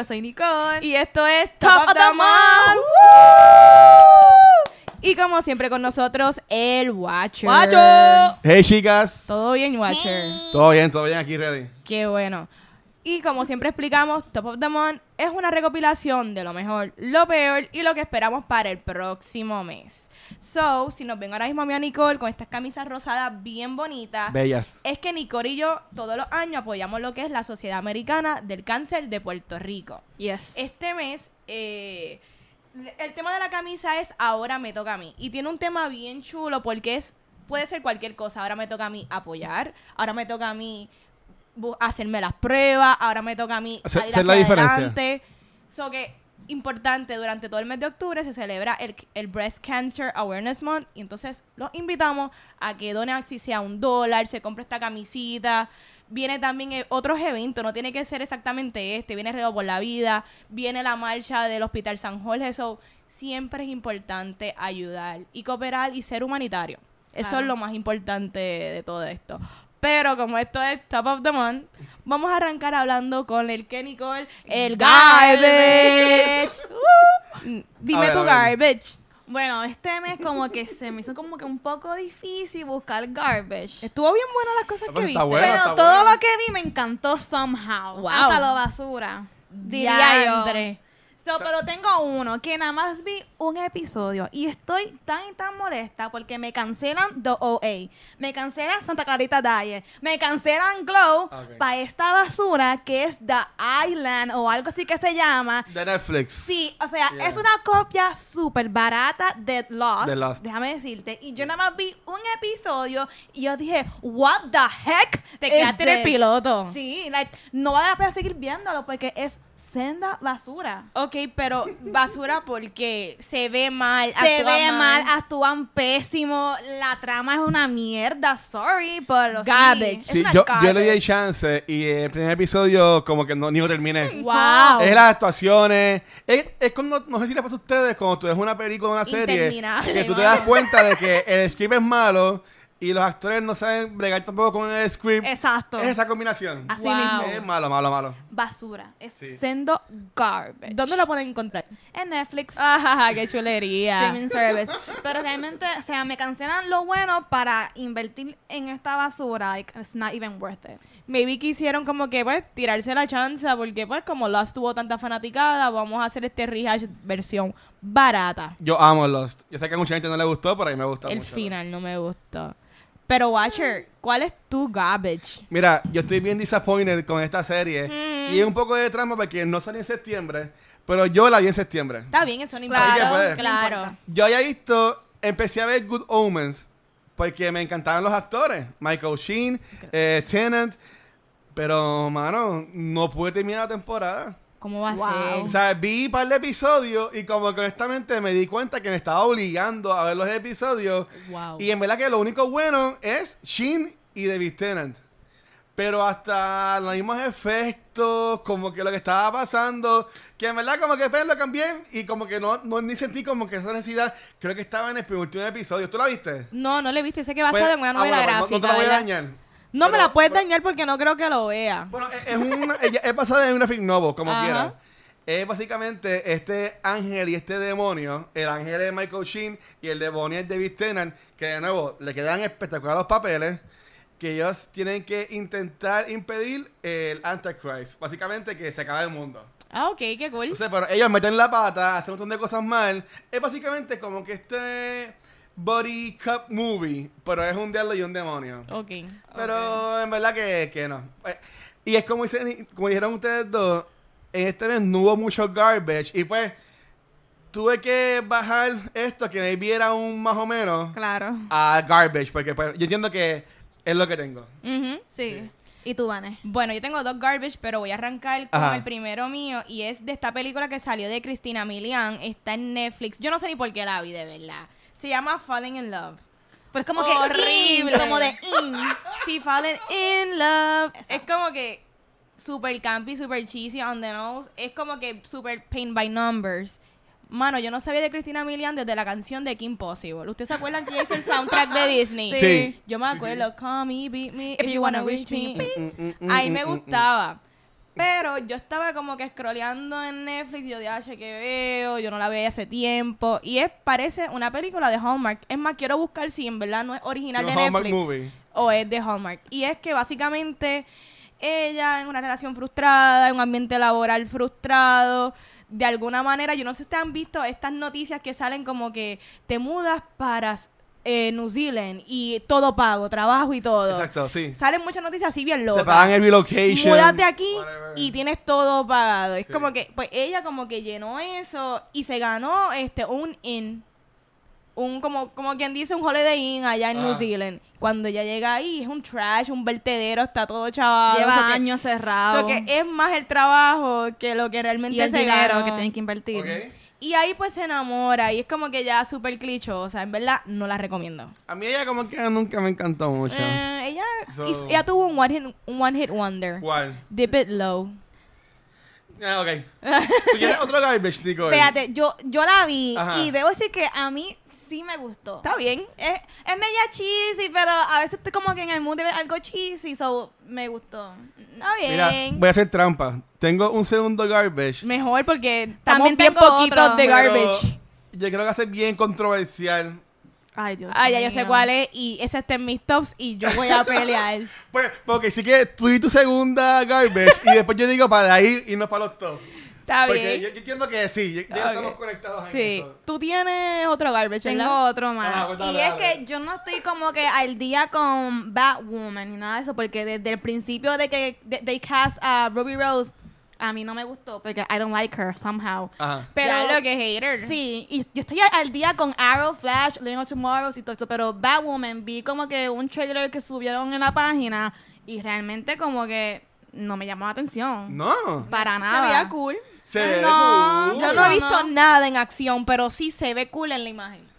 yo soy Nicole. Y esto es Top of the Month. Month. Y como siempre con nosotros, el Watcher. ¡Guacho! Hey chicas. Todo bien, Watcher. Todo bien, todo bien aquí ready. Qué bueno. Y como siempre explicamos, Top of the Month es una recopilación de lo mejor, lo peor y lo que esperamos para el próximo mes. So, si nos ven ahora mismo a mí a Nicole con estas camisas rosadas bien bonitas, Bellas. es que Nicole y yo todos los años apoyamos lo que es la Sociedad Americana del Cáncer de Puerto Rico. Yes. Este mes, eh, el tema de la camisa es Ahora me toca a mí. Y tiene un tema bien chulo porque es puede ser cualquier cosa. Ahora me toca a mí apoyar, ahora me toca a mí hacerme las pruebas, ahora me toca a mí Hacer- la diferencia. adelante. So que importante, durante todo el mes de octubre se celebra el, el Breast Cancer Awareness Month y entonces los invitamos a que donen así sea un dólar, se compre esta camisita. Viene también eh, otros eventos, no tiene que ser exactamente este, viene Rego por la Vida, viene la marcha del Hospital San Jorge, so siempre es importante ayudar y cooperar y ser humanitario. Eso Claro. es lo más importante de todo esto. Pero como esto es Top of the Month, vamos a arrancar hablando con el que Nicole, el garbage. Uh, Dime ver, tu garbage. Bueno, este mes como que se me hizo como que un poco difícil buscar garbage. Estuvo bien buena las cosas Ah, que viste. Pero todo lo que vi me encantó somehow. Wow. Hasta lo basura. Diría yo. So, pero tengo uno que nada más vi un episodio y estoy tan y tan molesta porque me cancelan The OA, me cancelan Santa Clarita Diet, me cancelan Glow Ok. para esta basura que es The Island o algo así que se llama. De Netflix. Sí, o sea, Yeah. es una copia súper barata de Lost, De Lost. Déjame decirte. Y yo nada más vi un episodio y yo dije, ¿What the heck? Te quedaste en el this?" piloto. Sí, like, no vale la pena seguir viéndolo porque es senda basura. Ok, pero basura porque se ve mal. Se ve mal, actúan pésimo, la trama es una mierda, sorry, pero sí, Garbage. es Sí, una yo, yo le di chance y el primer episodio como que no, ni lo terminé. Wow. Es las actuaciones. Es, es cuando, no sé si le pasa a ustedes, cuando tú ves una película o una serie, que tú te das cuenta de que el script es malo y los actores no saben bregar tampoco con el script. Exacto. Es esa combinación. Así Wow. mismo. Es malo, malo, malo. Basura. Es Sí. sendo garbage. ¿Dónde lo pueden encontrar? En Netflix. Ajá, qué chulería. Streaming service. Pero realmente, o sea, me cancelan lo bueno para invertir en esta basura. Like, it's not even worth it. Maybe quisieron como que pues tirarse la chance porque pues como Lost tuvo tanta fanaticada, vamos a hacer este rehash versión barata. Yo amo Lost. Yo sé que a mucha gente no le gustó, pero a mí me gusta El mucho. final no me gustó. Pero Watcher, ¿cuál es tu garbage? Mira, yo estoy bien disappointed con esta serie. Mm. Y es un poco de trampa porque no salió en septiembre. Pero yo la vi en septiembre. Está bien, eso no Claro, importa. puede. Claro. importa. Yo había visto, empecé a ver Good Omens porque me encantaban los actores. Michael Sheen, eh, Tennant. Pero, mano, no pude terminar la temporada. ¿Cómo va Wow. a O ser? sea, vi un par de episodios y como que honestamente me di cuenta que me estaba obligando a ver los episodios. Wow. Y en verdad que lo único bueno es Sheen y David Tennant. Pero hasta los mismos efectos, como que lo que estaba pasando, que en verdad como que pues, lo cambié y como que no, no ni sentí como que esa necesidad, creo que estaba en el penúltimo episodio. ¿Tú la viste? No, no le he visto. Sé que basado Pues, en una ah, novela bueno, pues, gráfica. no, no te la voy a dañar. No me la puedes pero- dañar porque no creo que lo vea. Bueno, es, es una, es basada en un graphic novel, como Ajá. quiera. Es básicamente este ángel y este demonio. El ángel es Michael Sheen y el demonio es David Tennant. Que de nuevo le quedan espectaculares los papeles. Que ellos tienen que intentar impedir el Antichrist. Básicamente que se acabe el mundo. Ah, ok, qué cool. Entonces, pero ellos meten la pata, hacen un montón de cosas mal. Es básicamente como que este body cup movie. Pero es un diablo y un demonio. Ok. Pero en verdad que, que no. Eh, Y es como, dicen, como dijeron ustedes dos, en este mes no hubo mucho garbage. Y pues tuve que bajar esto que me viera un más o menos Claro. a garbage. Porque pues, yo entiendo que es lo que tengo. Ujú. Sí. ¿Y tú, Vane? Bueno, yo tengo dos garbage, pero voy a arrancar con Ajá. el primero mío y es de esta película que salió de Cristina Milian, está en Netflix. Yo no sé ni por qué la vi, de verdad. Se llama Falling in Love. Pues como que horrible. in, como de in. Sí, Falling in Love. Es como que super campy, super cheesy on the nose. Es como que super paint by numbers. Mano, yo no sabía de Cristina Milian desde la canción de Kim Possible. ¿Ustedes se acuerdan que ella hizo el soundtrack de Disney? Sí. Yo me acuerdo, call me, beat me, If you wanna reach me. Ahí me gustaba. Pero yo estaba como que scrolleando en Netflix y yo dije, "Ah, che, que veo, yo no la veía hace tiempo. Y es, parece una película de Hallmark. Es más, quiero buscar si en verdad no es original de Hallmark Netflix movie. o es de Hallmark. Y es que básicamente ella en una relación frustrada, en un ambiente laboral frustrado, de alguna manera, yo no sé si ustedes han visto estas noticias que salen como que te mudas para eh, New Zealand y todo pago, trabajo y todo. Exacto, sí. Salen muchas noticias así bien Te locas. pagan el relocation. Múdate aquí whatever. y tienes todo pagado. Es Sí. como que, pues ella como que llenó eso y se ganó este un in. Un, como, como quien dice, un Holiday Inn allá en New. Zealand. Cuando ella llega ahí, es un trash, un vertedero, está todo chaval. Lleva años cerrado. que es más el trabajo que lo que realmente y el se dinero ganó. que tienen que invertir. Ok. Y ahí pues se enamora y es como que ya súper clicho. O sea, en verdad no la recomiendo. A mí ella como que nunca me encantó mucho. Eh, ella, So- ella tuvo un one hit, un one hit wonder. ¿Cuál? Dip It Low. Ah, ok. ¿Tú quieres otro garbage? Fíjate, yo, yo la vi Ajá. y debo decir que a mí sí me gustó. Está bien. Es, es media cheesy, pero a veces estoy como que en el mood de ver algo cheesy, so me gustó. Está bien. Mira, voy a hacer trampa. Tengo un segundo garbage. Mejor porque estamos También bien tengo poquitos otro. de pero garbage. Yo creo que va a ser bien controversial. Ay, Dios Ah, ya yo sé cuál es y ese está en mis tops y yo voy a pelear. Pues, porque sí que tú y tu segunda garbage y después yo digo para ahí y no para los top. Está Porque bien. yo, yo entiendo que sí, ya, estamos conectados en Sí. eso. Tú tienes otro garbage, Tengo ¿verdad? otro más. Pues dale, y es dale. que yo no estoy como que al día con Batwoman ni nada de eso, porque desde el principio de que they cast a Ruby Rose, a mí no me gustó, porque I don't like her somehow. Ajá. Pero lo que hater. Sí, y yo estoy al- día con Arrow, Flash, Legend of Tomorrow y todo eso, pero Batwoman vi como que un trailer que subieron en la página y realmente como que no me llamó la atención. No. Para Se nada. veía cool. Se ve No, cool. Yo no he visto no. nada en acción, pero sí se ve cool en la imagen.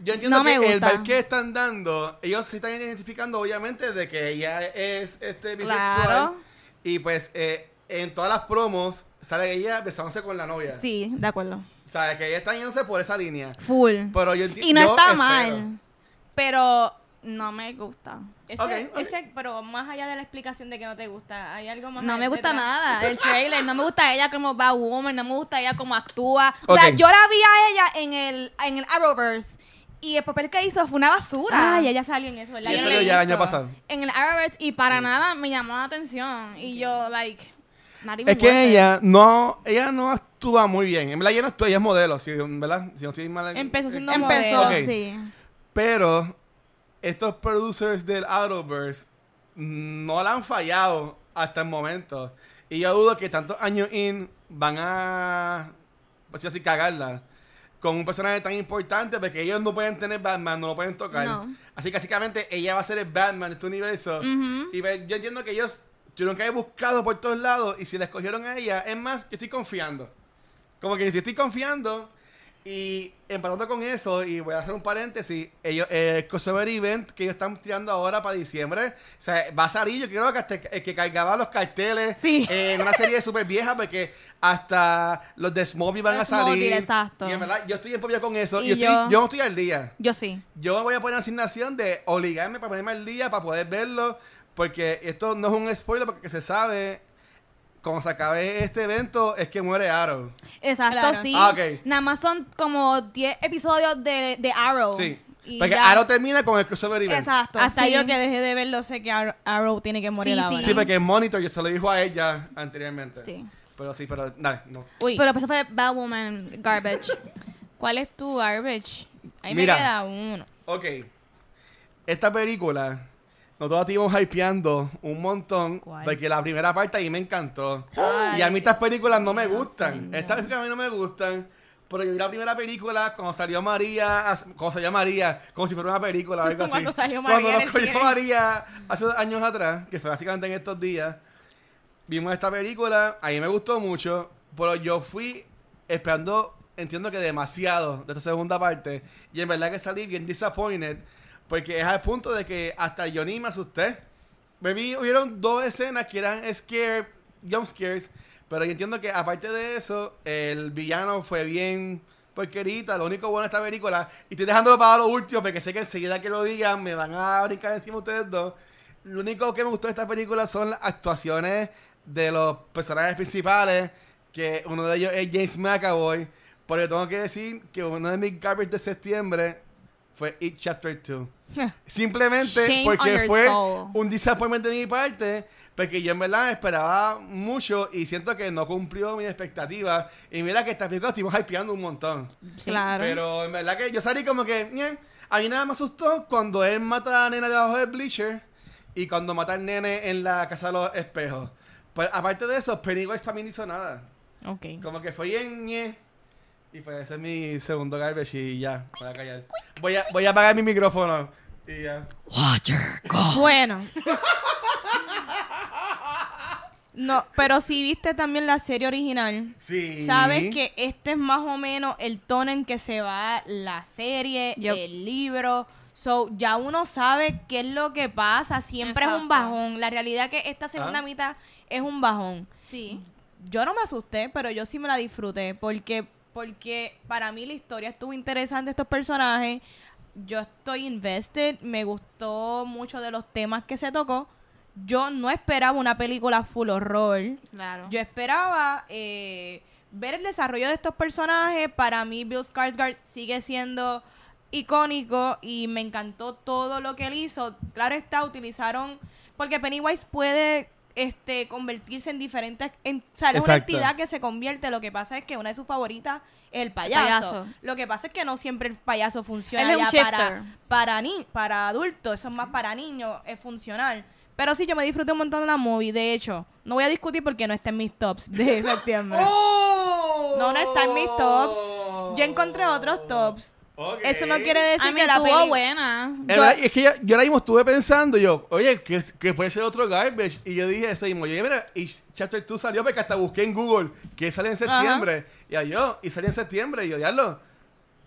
Yo entiendo No me que el vibe que están dando, ellos se están identificando obviamente de que ella es este bisexual. Claro. Y pues eh, en todas las promos sale ella besándose con la novia. Sí, de acuerdo. O sea, que ella está yéndose por esa línea. Full. Pero yo Y no yo está espero. mal, pero no me gusta. Ese, ese- pero más allá de la explicación de que no te gusta, hay algo más. No me gusta detrás? nada. El trailer, no me gusta ella como Batwoman, no me gusta ella como actúa. O sea, yo la vi a ella en el, en el Arrowverse y el papel que hizo fue una basura. Ay, ella salió en eso, ¿verdad? Sí, salió ya el año pasado. En el Arrowverse y para nada me llamó la atención. Y yo, like, Es que worth it. ella no, ella no actúa muy bien. En verdad, ella no actúa, ella es modelo, si, ¿verdad? Si no estoy mal. Empezó siendo en- Empezó, Ok. sí. Pero estos producers del Arrowverse no la han fallado hasta el momento. Y yo dudo que tantos años in van a, pues así, cagarla con un personaje tan importante porque ellos no pueden tener Batman, no lo pueden tocar. No. Así que básicamente ella va a ser el Batman de este universo. Ujú. Y ve- yo entiendo que ellos tuvieron que haber buscado por todos lados y si la escogieron a ella, es más, yo estoy confiando. Como que si estoy confiando y empatando con eso, y voy a hacer un paréntesis, ellos, el crossover event que ellos están tirando ahora para diciembre, o sea, va a salir, yo creo que hasta el que cargaba los carteles Sí. eh, en una serie súper vieja, porque hasta los de Smallville van Los a salir. Exacto. Y en verdad, yo estoy en popia con eso. Y yo, yo- estoy- yo no estoy al día Yo sí. yo me voy a poner asignación de obligarme para ponerme al día para poder verlo. Porque esto no es un spoiler, porque se sabe, cuando se acabe este evento, es que muere Arrow. Exacto, Claro. sí. Ah, ok. Nada más son como 10 episodios de, de Arrow. Sí. Y Porque ya- Arrow termina con el crossover event. Exacto. Hasta sí. yo que dejé de verlo sé que Ar- Arrow tiene que morir Sí, ahora. sí. Sí, porque Monitor yo se lo dijo a ella anteriormente. Sí. Pero sí, pero nada, no. Uy, Pero pues eso fue Batwoman Garbage. ¿cuál es tu garbage? Ahí Mira. me queda uno. Ok. Esta película, nosotros la íbamos hypeando un montón. ¿Cuál? Porque la primera parte ahí me encantó. Ay, y a mí estas películas no me gustan. Estas películas a mí no me gustan. Pero yo vi la primera película cuando salió María, cuando salió María, como si fuera una película o algo así. Cuando salió María Cuando nos cogió. María hace años atrás, que fue básicamente en estos días, vimos esta película, a mí me gustó mucho, pero yo fui esperando, entiendo que demasiado de esta segunda parte, y en verdad que salí bien disappointed, porque es al punto de que hasta ni me asusté. Me vi, hubieron dos escenas que eran scare, jump scares, pero yo entiendo que aparte de eso, el villano fue bien porquerita, lo único bueno de esta película, y estoy dejándolo para lo último, porque sé que enseguida que lo digan me van a brincar encima ustedes dos. Lo único que me gustó de esta película son las actuaciones de los personajes principales, que uno de ellos es James McAvoy. Pero tengo que decir que uno de mis garbage de septiembre fue It Chapter 2. Simplemente Shame on porque fue soul. un disappointment de mi parte, porque yo en verdad esperaba mucho y siento que no cumplió mis expectativas. Y mira que esta película estuvimos hypeando un montón. Claro. Pero en verdad que yo salí como que, "Ñe". a mí nada me asustó cuando él mata a la nena debajo del bleacher y cuando mata al nene en la casa de los espejos. Pues aparte de eso, Pennywise también no hizo nada. Ok. Como que fue ñe. Y pues ese es mi segundo garbage y ya, voy a callar. Voy a, voy a apagar mi micrófono y ya. Bueno. No, pero si viste también la serie original, Sí. sabes que este es más o menos el tono en que se va la serie, Yep. el libro. So, ya uno sabe qué es lo que pasa. Siempre es un bajón. La realidad es que esta segunda Ah. mitad es un bajón. Sí. Yo no me asusté, pero yo sí me la disfruté. Porque, porque para mí la historia estuvo interesante, estos personajes. Yo estoy invested. Me gustó mucho de los temas que se tocó. Yo no esperaba una película full horror. Claro. Yo esperaba eh, ver el desarrollo de estos personajes. Para mí, Bill Skarsgård sigue siendo icónico y me encantó todo lo que él hizo. Claro está, utilizaron... Porque Pennywise puede este, convertirse en diferentes... En, o sea, él es una entidad que se convierte. Lo que pasa es que una de sus favoritas es el payaso. payaso. Lo que pasa es que no siempre el payaso funciona Él es un ya para, para, ni para adultos. Eso es más para niños. Es funcional. Pero sí, yo me disfruté un montón de la movie. De hecho, no voy a discutir porque no está en mis tops de septiembre. ¡Oh! No, no está en mis tops. Yo encontré otros tops. Eso no quiere decir A mí que la estuvo peli... buena. En Yo- verdad, es que yo, yo ahora mismo estuve pensando, yo, oye, que, que puede ser otro garbage. Y yo dije eso mismo. Yo dije, mira, y Chapter 2 salió porque hasta busqué en Google que sale en septiembre. Y ahí yo, y salió en septiembre. Y yo, diablo,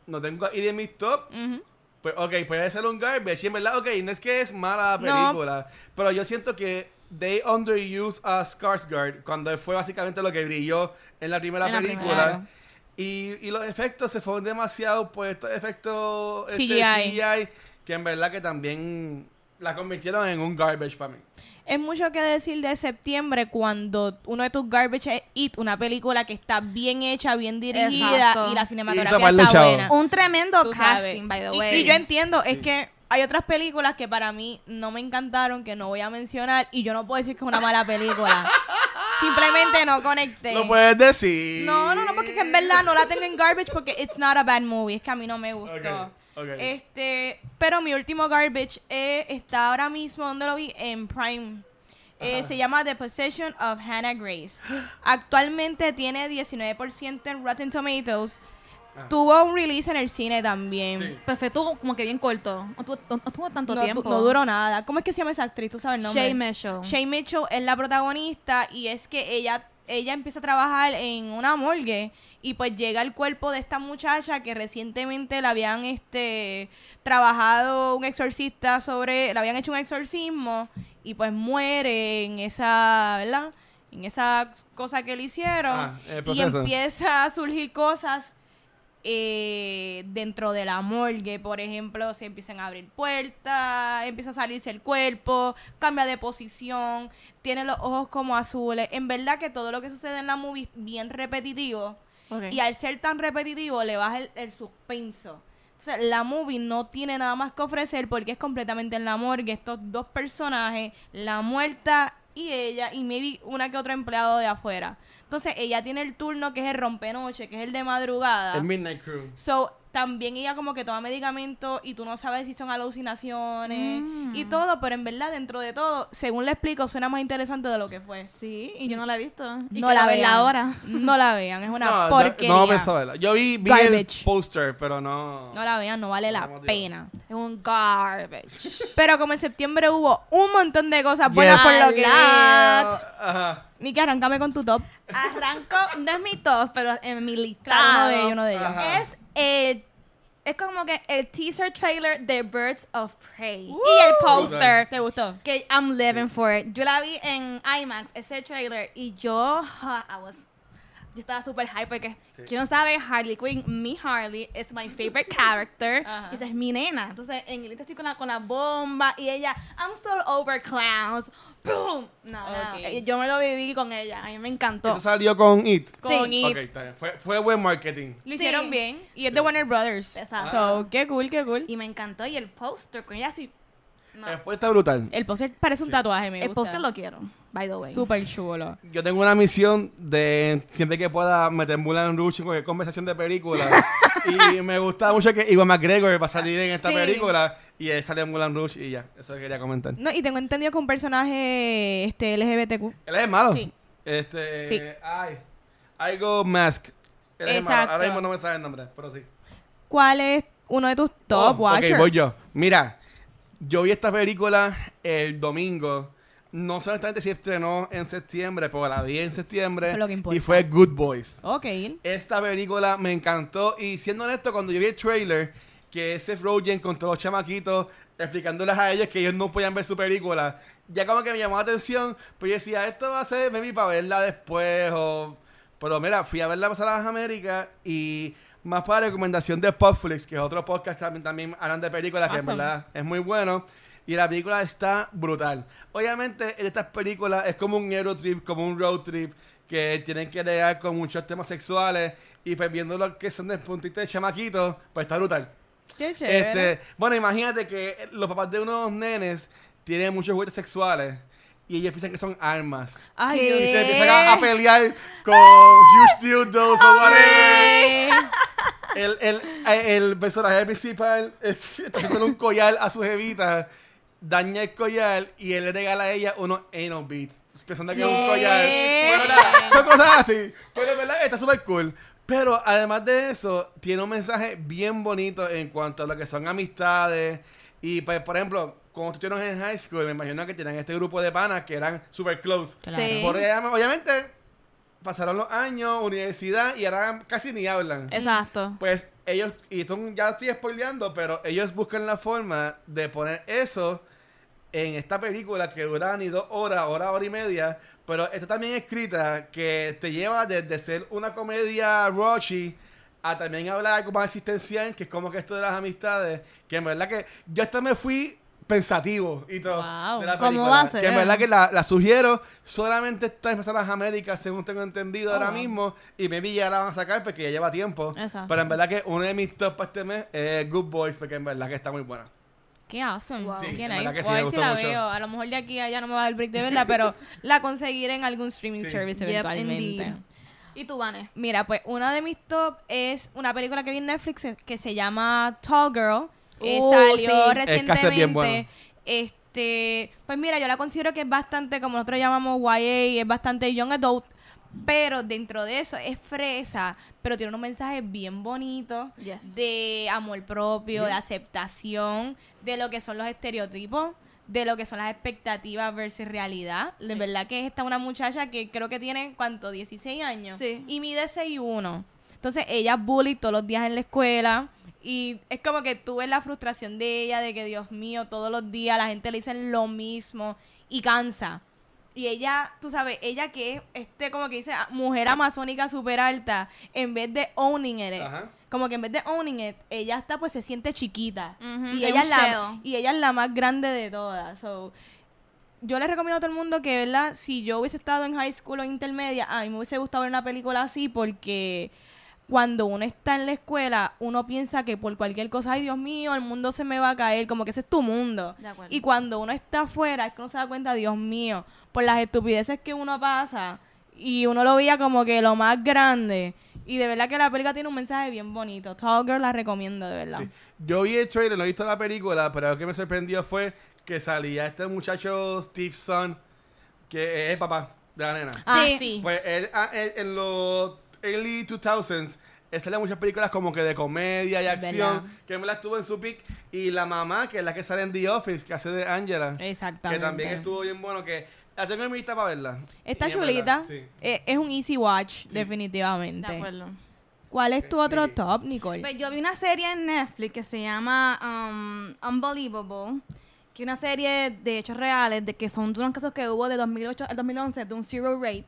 no tengo ahí de mis top. Ujú. Pues, ok, puede ser un garbage. Y en verdad, ok, no es que es mala No. película. Pero yo siento que they underuse a Skarsgård cuando fue básicamente lo que brilló en la primera En la película. primera. Y, y los efectos se fueron demasiado, pues, estos efectos este, CGI. CGI, que en verdad que también la convirtieron en un garbage para mí. Es mucho que decir de septiembre cuando uno de tus garbage es It, una película que está bien hecha, bien dirigida Exacto. y la Y cinematografía de está buena. Un tremendo Tú sabes. casting, by the Y way. sí, yo entiendo, es Sí. que hay otras películas que para mí no me encantaron, que no voy a mencionar, y yo no puedo decir que es una mala película. Simplemente no conecté. Lo puedes decir. No, no, no, porque es que en verdad no la tengo en garbage porque it's not a bad movie, es que a mí no me gustó. Este, pero mi último garbage eh, está ahora mismo, donde lo vi? En Prime. Eh, se llama The Possession of Hannah Grace. Actualmente tiene 19% en Rotten Tomatoes. Tuvo un release en el cine también. Sí. Perfecto, como que bien corto. No tuvo, no- no tuvo tanto No, tiempo. no duró nada. ¿Cómo es que se llama esa actriz? ¿Tú sabes el nombre? Shay Mitchell. Shay Mitchell es la protagonista y es que ella, ella empieza a trabajar en una morgue y pues llega el cuerpo de esta muchacha que recientemente le habían este trabajado un exorcista sobre, le habían hecho un exorcismo y pues muere en esa, ¿verdad? En esa cosa que le hicieron Ah, y empieza a surgir cosas eh, dentro de la morgue, por ejemplo, se empiezan a abrir puertas, empieza a salirse el cuerpo, cambia de posición, tiene los ojos como azules. En verdad que todo lo que sucede en la movie es bien repetitivo y al ser tan repetitivo le baja el, el suspenso. Entonces, la movie no tiene nada más que ofrecer porque es completamente en la morgue. Estos dos personajes, la muerta y ella, y maybe una que otro empleado de afuera. Entonces, ella tiene el turno que es el rompenoche, que es el de madrugada. El Midnight Crew. So, también ella como que toma medicamentos y tú no sabes si son alucinaciones Mm. y todo, pero en verdad, dentro de todo, según le explico, suena más interesante de lo que fue. Sí, y yo no la he visto. Y no la vean. ahora. No la vean, es una no, porquería. No, no pensaba verla. Yo vi, vi el poster, pero no. No la vean, no vale la No, pena. Es un garbage. Pero como en septiembre hubo un montón de cosas buenas Yes. por lo que. Ajá. Miki, arráncame con tu top. Arranco, no es mi top, pero en mi listado. Claro, uno de ellos, uno de ellos. Ajá. Es el es como que el teaser trailer de Birds of Prey. Uh. y el poster. ¿Te gustó? Que I'm living for it. Yo la vi en IMAX, ese trailer, y yo, I was, yo estaba súper hype porque, Sí. ¿quién no sabe? Harley Quinn, mi Harley, es my favorite character. Ajá. Y esa es mi nena. Entonces, en el estoy con la, con la bomba y ella, I'm so over clowns. ¡Boom! No, no. Ok. eh, Yo me lo viví con ella. A mí me encantó. Esto salió con It. Con Sí. It. Ok, está bien. Fue, fue buen marketing. Lo hicieron Sí. bien. Y es de Warner Brothers. Exacto. So, qué cool, qué cool. Y me encantó. Y el póster con ella así. No. Después está brutal. El póster parece un Sí. tatuaje, me El gusta. póster lo quiero, by the way. Súper chulo. Yo tengo una misión de siempre que pueda meter Mulan Rouge en cualquier conversación de película. y me gusta mucho que Iwan McGregor va a salir en esta Sí. película. Y él sale en Mulan Rouge y ya. Eso quería comentar. No, y tengo entendido que un personaje este LGBTQ. Él es el malo. Sí. Este. Sí. Ay. I go Mask. Él es el malo. Exacto. Ahora mismo no me sabe el nombre, pero sí. ¿Cuál es uno de tus top Oh, watchers? Ok, voy yo. Mira, yo vi esta película el domingo. No sé exactamente si estrenó en septiembre, pero la vi en septiembre. Eso es lo que importa. Y fue Good Boys. Ok. Esta película me encantó. Y siendo honesto, cuando yo vi el trailer, que ese Rogen con todos los chamaquitos explicándoles a ellos que ellos no podían ver su película, ya como que me llamó la atención. Pues yo decía, esto va a ser maybe para verla después. O... Pero mira, fui a verla pasar a las Américas y más para recomendación de Popflix, que es otro podcast que también, también hablan de películas, que en verdad es muy bueno. Y la película está brutal. Obviamente, en estas películas es como un Eurotrip, como un road trip, que tienen que lidiar con muchos temas sexuales. Y pues viendo lo que son de puntito de chamaquitos, pues está brutal. Qué chévere. Este, bueno, imagínate que los papás de unos nenes tienen muchos juguetes sexuales. Y ellos piensan que son armas. Y se empiezan a, a pelear con huge dildos o whatever. El, el, el personaje principal está haciendo un collar a su jevita, daña el collar y él le regala a ella unos anal beats, pensando que es un collar. Bueno, nada, son cosas así. Pero en verdad está súper cool. Pero además de eso, tiene un mensaje bien bonito en cuanto a lo que son amistades. Y pues, por ejemplo, cuando estuvieron en high school, me imagino que tenían este grupo de panas que eran super close. Claro. Sí. Por obviamente, pasaron los años, universidad, y ahora casi ni hablan. Exacto. Pues ellos, y esto ya estoy spoileando, pero ellos buscan la forma de poner eso en esta película que dura ni dos horas, hora, hora y media, pero está también escrita que te lleva desde ser una comedia raunchy a también hablar algo más existencial, que es como que esto de las amistades, que en verdad que yo hasta me fui pensativo y todo Wow. de la ¿Cómo película. va a ser? Que en verdad que la, la sugiero, solamente está en las Américas, según tengo entendido Oh, ahora wow. mismo, y maybe ya la van a sacar porque ya lleva tiempo. Exacto. Pero en verdad que uno de mis top para este mes es Good Boys, porque en verdad que está muy buena. Qué awesome. Wow. Sí, Qué nice. que sí, Voy a ver si la mucho. veo. A lo mejor de aquí a allá no me va a dar el break de verla, pero la conseguiré en algún streaming Sí. service Yep, eventualmente. indeed. ¿Y tú, Vane? Mira, pues una de mis top es una película que vi en Netflix eh, que se llama Tall Girl. Eh, Uh, salió sí. Recientemente. bien bueno. Este, pues mira, yo la considero que es bastante, como nosotros llamamos YA, es bastante young adult, pero dentro de eso es fresa, pero tiene unos mensajes bien bonitos Yes. de amor propio, de aceptación, de lo que son los estereotipos, de lo que son las expectativas versus realidad. De verdad que esta es una muchacha que creo que tiene, ¿cuánto? 16 años. Sí. Y mide 6'1". Entonces ella bully todos los días en la escuela. Y es como que tú ves la frustración de ella, de que Dios mío, todos los días la gente le dice lo mismo y cansa. Y ella, tú sabes, ella que es este, como que dice, ah, mujer amazónica súper alta, en vez de owning it, Ajá. como que en vez de owning it, ella está, pues se siente chiquita. Y, ella es la, y ella es la más grande de todas. So, yo les recomiendo a todo el mundo que, ¿verdad? Si yo hubiese estado en high school o intermedia, a mí me hubiese gustado ver una película así porque cuando uno está en la escuela, uno piensa que por cualquier cosa, ay Dios mío, el mundo se me va a caer, como que ese es tu mundo. De acuerdo. Y cuando uno está afuera, es que uno se da cuenta, Dios mío, por las estupideces que uno pasa, y uno lo veía como que lo más grande. Y de verdad que la película tiene un mensaje bien bonito. Tall Girl la recomiendo, de verdad. Sí. Yo vi el trailer, no he visto la película, pero lo que me sorprendió fue que salía este muchacho Steve Son, que es el papá de la nena. Ah, Sí. sí. Pues él, ah, él- en los early 2000s, él salía en muchas películas como que de comedia y acción, ¿Verdad? que me la estuvo en su pick. Y la mamá, que es la que sale en The Office, que hace de Angela, Exactamente. que también estuvo bien bueno, que la tengo en mi lista para verla. Está chulita. sí. Eh, es un easy watch, Sí. definitivamente. De acuerdo. ¿Cuál es tu otro Sí. top, Nicole? Pues yo vi una serie en Netflix que se llama um, Unbelievable, que es una serie de hechos reales, de que son unos casos que hubo de 2008 al 2011 de un zero rape.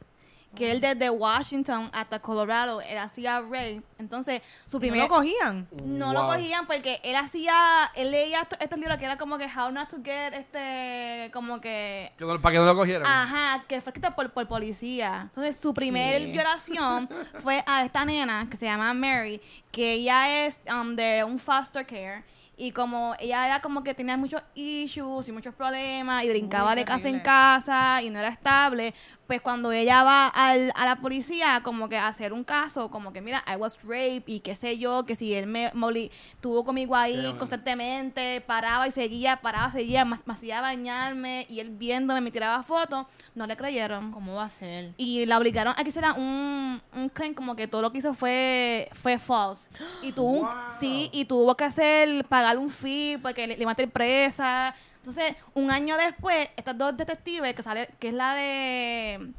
Que él desde Washington hasta Colorado, él hacía rape. Entonces, su ¿No primer... lo cogían? No lo cogían porque él hacía, él leía estos, estos libros que era como que How Not to Get, este, como que, Que no- para que no lo cogieran. ajá, que fue escrito por, por policía. Entonces su primer ¿Qué? violación fue a esta nena que se llama Mary, que ella es um, de un foster care. Y como ella era como que tenía muchos issues y muchos problemas y brincaba Uy, de casa en casa y no era estable, pues cuando ella va al, a la policía como que a hacer un caso, como que mira, I was raped y qué sé yo, que si él me moli- estuvo conmigo ahí constantemente, paraba y seguía, paraba, seguía, más, me hacía bañarme y él viéndome, me tiraba fotos, no le creyeron. ¿Cómo va a ser? Y la obligaron a que hiciera un, un claim como que todo lo que hizo fue, fue false. Y tuvo un- sí, y tuvo que hacer, pagar un fee porque le, le a meter presa. Entonces, un año después, estas dos detectives, que sale, que es la de,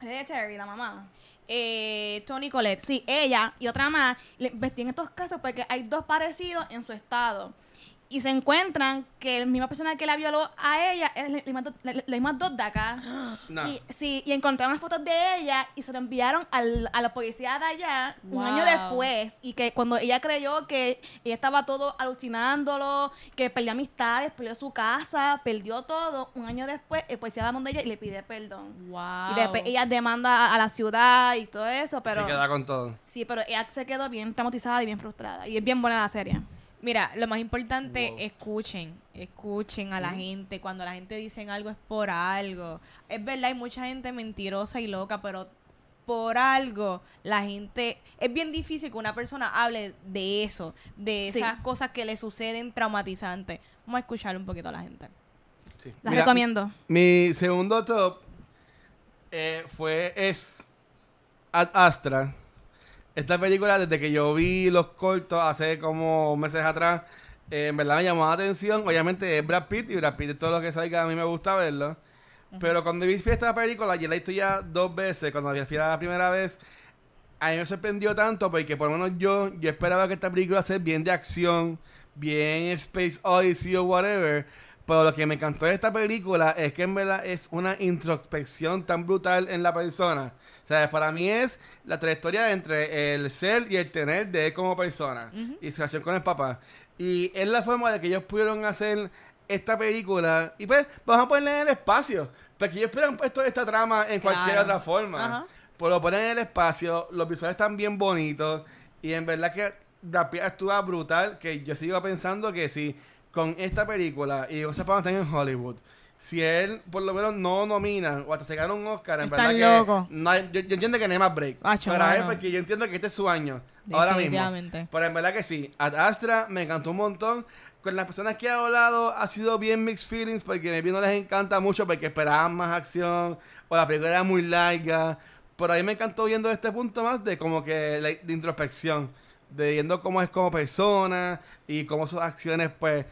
de Terry, la mamá. Eh, Tony Colette. Sí, ella y otra más le investiguen estos casos porque hay dos parecidos en su estado. Y se encuentran que la misma persona que la violó a ella es la, misma dos de acá. No. Y, sí, y encontraron las fotos de ella y se lo enviaron al- a la policía de allá un año después. Y que cuando ella creyó que ella estaba todo alucinándolo, que perdió amistades, perdió su casa, perdió todo, un año después el policía va donde ella y le pide perdón. Wow. Y después ella demanda a, a la ciudad y todo eso, pero... Se queda con todo. Sí, pero ella se quedó bien traumatizada y bien frustrada. Y es bien buena la serie. Mira, lo más importante, Wow. escuchen, escuchen a la gente. Cuando la gente dice algo es por algo. Es verdad, hay mucha gente mentirosa y loca, pero por algo la gente... Es bien difícil que una persona hable de eso, de Sí. esas cosas que le suceden traumatizantes. Vamos a escuchar un poquito a la gente. Sí. La Mira, recomiendo. Mi segundo top eh, fue es Ad Astra. Esta película, desde que yo vi los cortos hace como meses atrás, eh, en verdad me llamó la atención. Obviamente es Brad Pitt y Brad Pitt es todo lo que salga, a mí me gusta verlo. Pero cuando vi esta película, yo la he visto ya dos veces. Cuando vi la primera vez, a mí me sorprendió tanto porque por lo menos yo, yo esperaba que esta película sea bien de acción, bien Space Odyssey o whatever. Pero lo que me encantó de esta película es que en verdad es una introspección tan brutal en la persona. O sea, para mí es la trayectoria entre el ser y el tener de él como persona. Y su relación con el papá. Y es la forma de que ellos pudieron hacer esta película. Y pues, vamos a ponerle en el espacio. Porque ellos hubieran puesto esta trama en cualquier Claro. otra forma. Ajá. Pues lo ponen en el espacio, los visuales están bien bonitos. Y en verdad que Brad Pitt actúa brutal. Que yo sigo pensando que si con esta película y cosas para están en Hollywood. Si él por lo menos no nomina o hasta se gana un Oscar, en verdad que locos. no hay- yo, yo entiendo que no hay más break. Acho, para él, mano. porque yo entiendo que este es su año. Ahora mismo. Definitivamente. Pero en verdad que sí. Ad Astra me encantó un montón. Con las personas que he hablado ha sido bien mixed feelings porque me no les encanta mucho porque esperaban más acción o la película era muy larga. Pero a mí me encantó viendo este punto más de como que la, de introspección. De viendo cómo es como persona y cómo sus acciones pues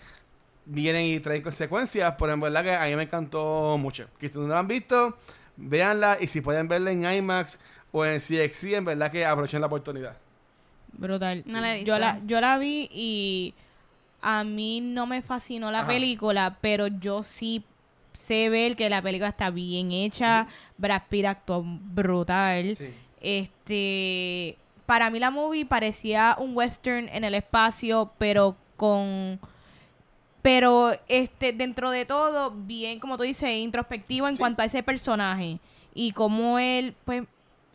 vienen y traen consecuencias. Pero en verdad que a mí me encantó mucho. Que si no la han visto, véanla y si pueden verla en IMAX o en CXC, en verdad que aprovechen la oportunidad. Brutal. No la he yo, la, yo la vi y a mí no me fascinó la Ajá. película, pero yo sí sé ver que la película está bien hecha. Brad Pitt actuó brutal. Sí. Este, para mí la movie parecía un western en el espacio, pero con pero este dentro de todo bien como tú dices introspectivo en Sí. cuanto a ese personaje y como él pues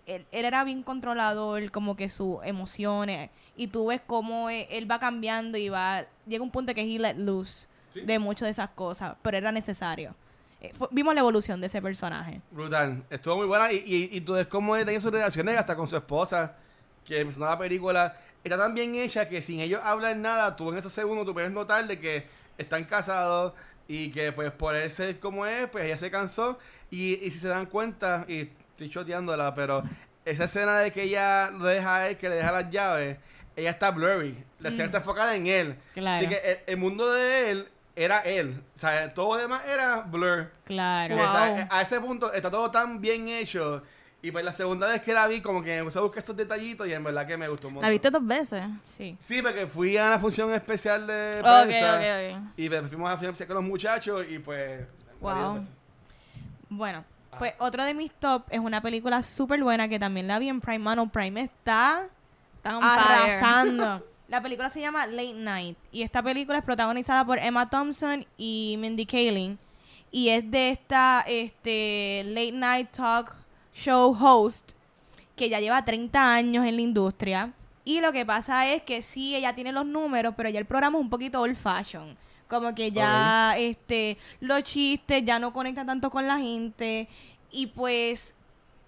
él, él era bien controlador como que sus emociones y tú ves cómo él, él va cambiando y va llega un punto que he let loose Sí. de muchas de esas cosas pero era necesario Eh, fue- vimos la evolución de ese personaje Brutal. Estuvo muy buena y, y, y tú ves cómo él tenía sus relaciones hasta con su esposa, que empezó la película. Está tan bien hecha que sin ellos hablar nada, tú en esos segundos tú puedes notar de que están casados y que pues por él ser como es, pues ella se cansó. Y, y si se dan cuenta, y estoy choteándola, pero esa escena de que ella lo deja a él, que le deja las llaves, ella está blurry. La escena está enfocada en él. Claro. Así que el, el mundo de él era él. O sea, todo lo demás era blur. claro O sea, Wow. a ese punto está todo tan bien hecho. Y pues la segunda vez que la vi, como que me puse a buscar estos detallitos y en verdad que me gustó montón. ¿La viste dos veces? sí Sí, porque fui a una función especial de prensa. ok, ok. Y pues fuimos a la función especial con los muchachos y pues... Wow. Bueno, Pues otro de mis top es una película súper buena que también la vi en Prime. Mano, Prime está Está arrasando. La película se llama Late Night y esta película es protagonizada por Emma Thompson y Mindy Kaling y es de esta este Late Night Talk Show host que ya lleva 30 años en la industria. Y lo que pasa es que sí ella tiene los números, pero ya el programa es un poquito old fashion. Como que ya este los chistes ya no conectan tanto con la gente. Y pues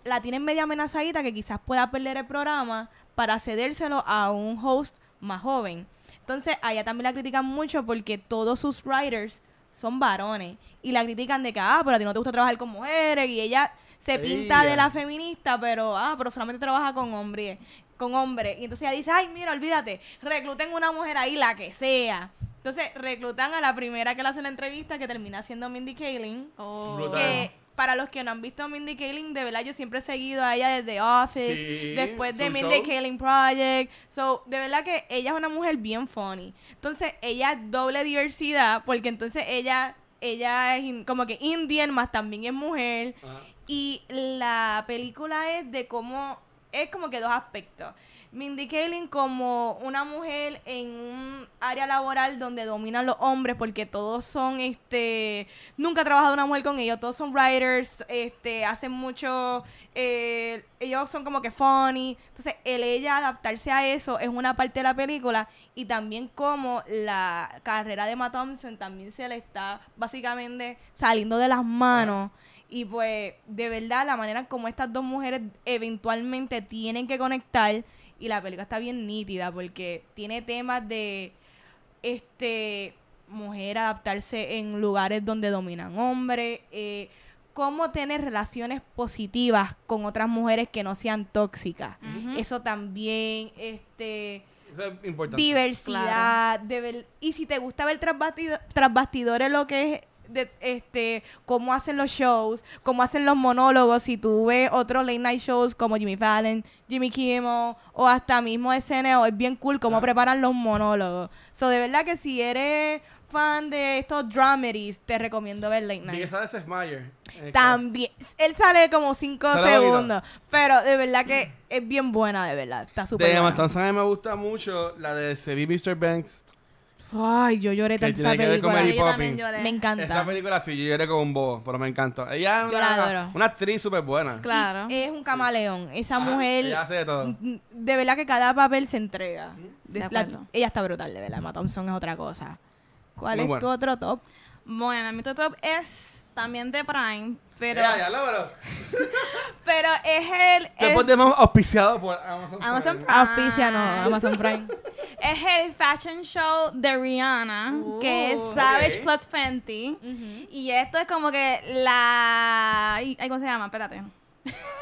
la tienen media amenazadita que quizás pueda perder el programa para cedérselo a un host más joven. Entonces, a ella también la critican mucho porque todos sus writers son varones. Y la critican de que, ah, pero a ti no te gusta trabajar con mujeres y ella se pinta Ella. de la feminista, pero, ah, pero solamente trabaja con hombres, con hombres. Y entonces ella dice, ay, mira, olvídate, recluten una mujer ahí, la que sea. Entonces, reclutan a la primera que le hace la entrevista, que termina siendo Mindy Kaling. Oh. Que para los que no han visto a Mindy Kaling, de verdad yo siempre he seguido a ella desde Office, Sí, después de Mindy show. Kaling Project. So, de verdad que ella es una mujer bien funny. Entonces, ella es doble diversidad, porque entonces ella, ella es como que indian, más también es mujer. Ajá. Y la película es de cómo, es como que dos aspectos. Mindy Kaling como una mujer en un área laboral donde dominan los hombres porque todos son, este, nunca ha trabajado una mujer con ellos, todos son writers, este, hacen mucho, eh, ellos son como que funny. Entonces, el ella adaptarse a eso es una parte de la película y también como la carrera de Emma Thompson también se le está básicamente saliendo de las manos. Y pues, de verdad, la manera como estas dos mujeres eventualmente tienen que conectar. Y la película está bien nítida porque tiene temas de este mujer adaptarse en lugares donde dominan hombres, eh, cómo tener relaciones positivas con otras mujeres que no sean tóxicas. Eso también, este Eso es importante. diversidad, de ver- y si te gusta ver tras, bastido- tras bastidores lo que es de, este cómo hacen los shows, cómo hacen los monólogos, si tú ves otros late night shows como Jimmy Fallon, Jimmy Kimmel o hasta mismo SNL, es bien cool cómo Ah. preparan los monólogos. So de verdad que si eres fan de estos dramedies, te recomiendo ver Late Vi que Night. sale Seth Meyer. También, él sale como cinco Sale poquito. segundos, pero de verdad que es bien buena, de verdad, está cast. súper De Emma buena. Thompson a mí me gusta mucho la de Se vi Mr. Banks. Ay, yo lloré tanto esa con película. Yo también lloré. Me encanta. Esa película sí, yo lloré como un bobo, pero me encantó. Ella es Yo la una, adoro. una actriz súper buena. Claro. Es un camaleón. Esa Ajá, mujer, Ella hace de todo. de verdad que cada papel se entrega. De- De la- acuerdo. ella está brutal, de verdad. Emma Thompson es otra cosa. ¿Cuál Muy es bueno. tu otro top? Bueno, mi top es también de Prime, pero, Ya, ya, lo, pero es el, Después el auspiciado por Amazon. Amazon Prime. Auspicia, no, Amazon Prime. es el fashion show de Rihanna, que es Savage plus Fenty. Y esto es como que la... ay, ¿Cómo se llama? Espérate.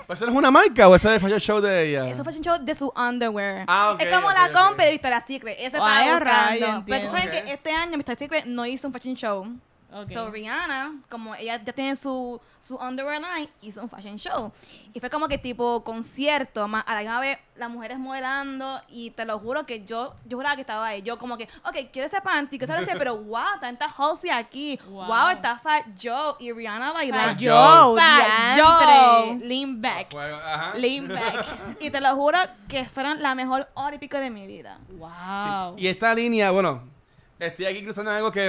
¿Pues ¿Eso no es una marca o eso es el fashion show de ella? Es un fashion show de su underwear. Ah, ok, es como la ok. compa de Victoria's Secret. Ese rayos, buscando. Pero tú sabes que este año Victoria's Secret no hizo un fashion show. Ok. So Rihanna, como ella ya tiene su, su underwear line, hizo un fashion show. Y fue como que tipo concierto, más a la misma vez las mujeres modelando. Y te lo juro que yo, yo juraba que estaba ahí. Yo como que, ok, quiero ese panty, quiero ese, pero wow, tanta Halsey aquí. Wow. Wow. está Fat Joe. Y Rihanna Fat bailando. Joe. Fat Joe. Joe. Lean back. Fuego, ajá. Lean back. Y te lo juro que fueron la mejor hora y pico de mi vida. Wow. Y esta línea, bueno, estoy aquí cruzando algo que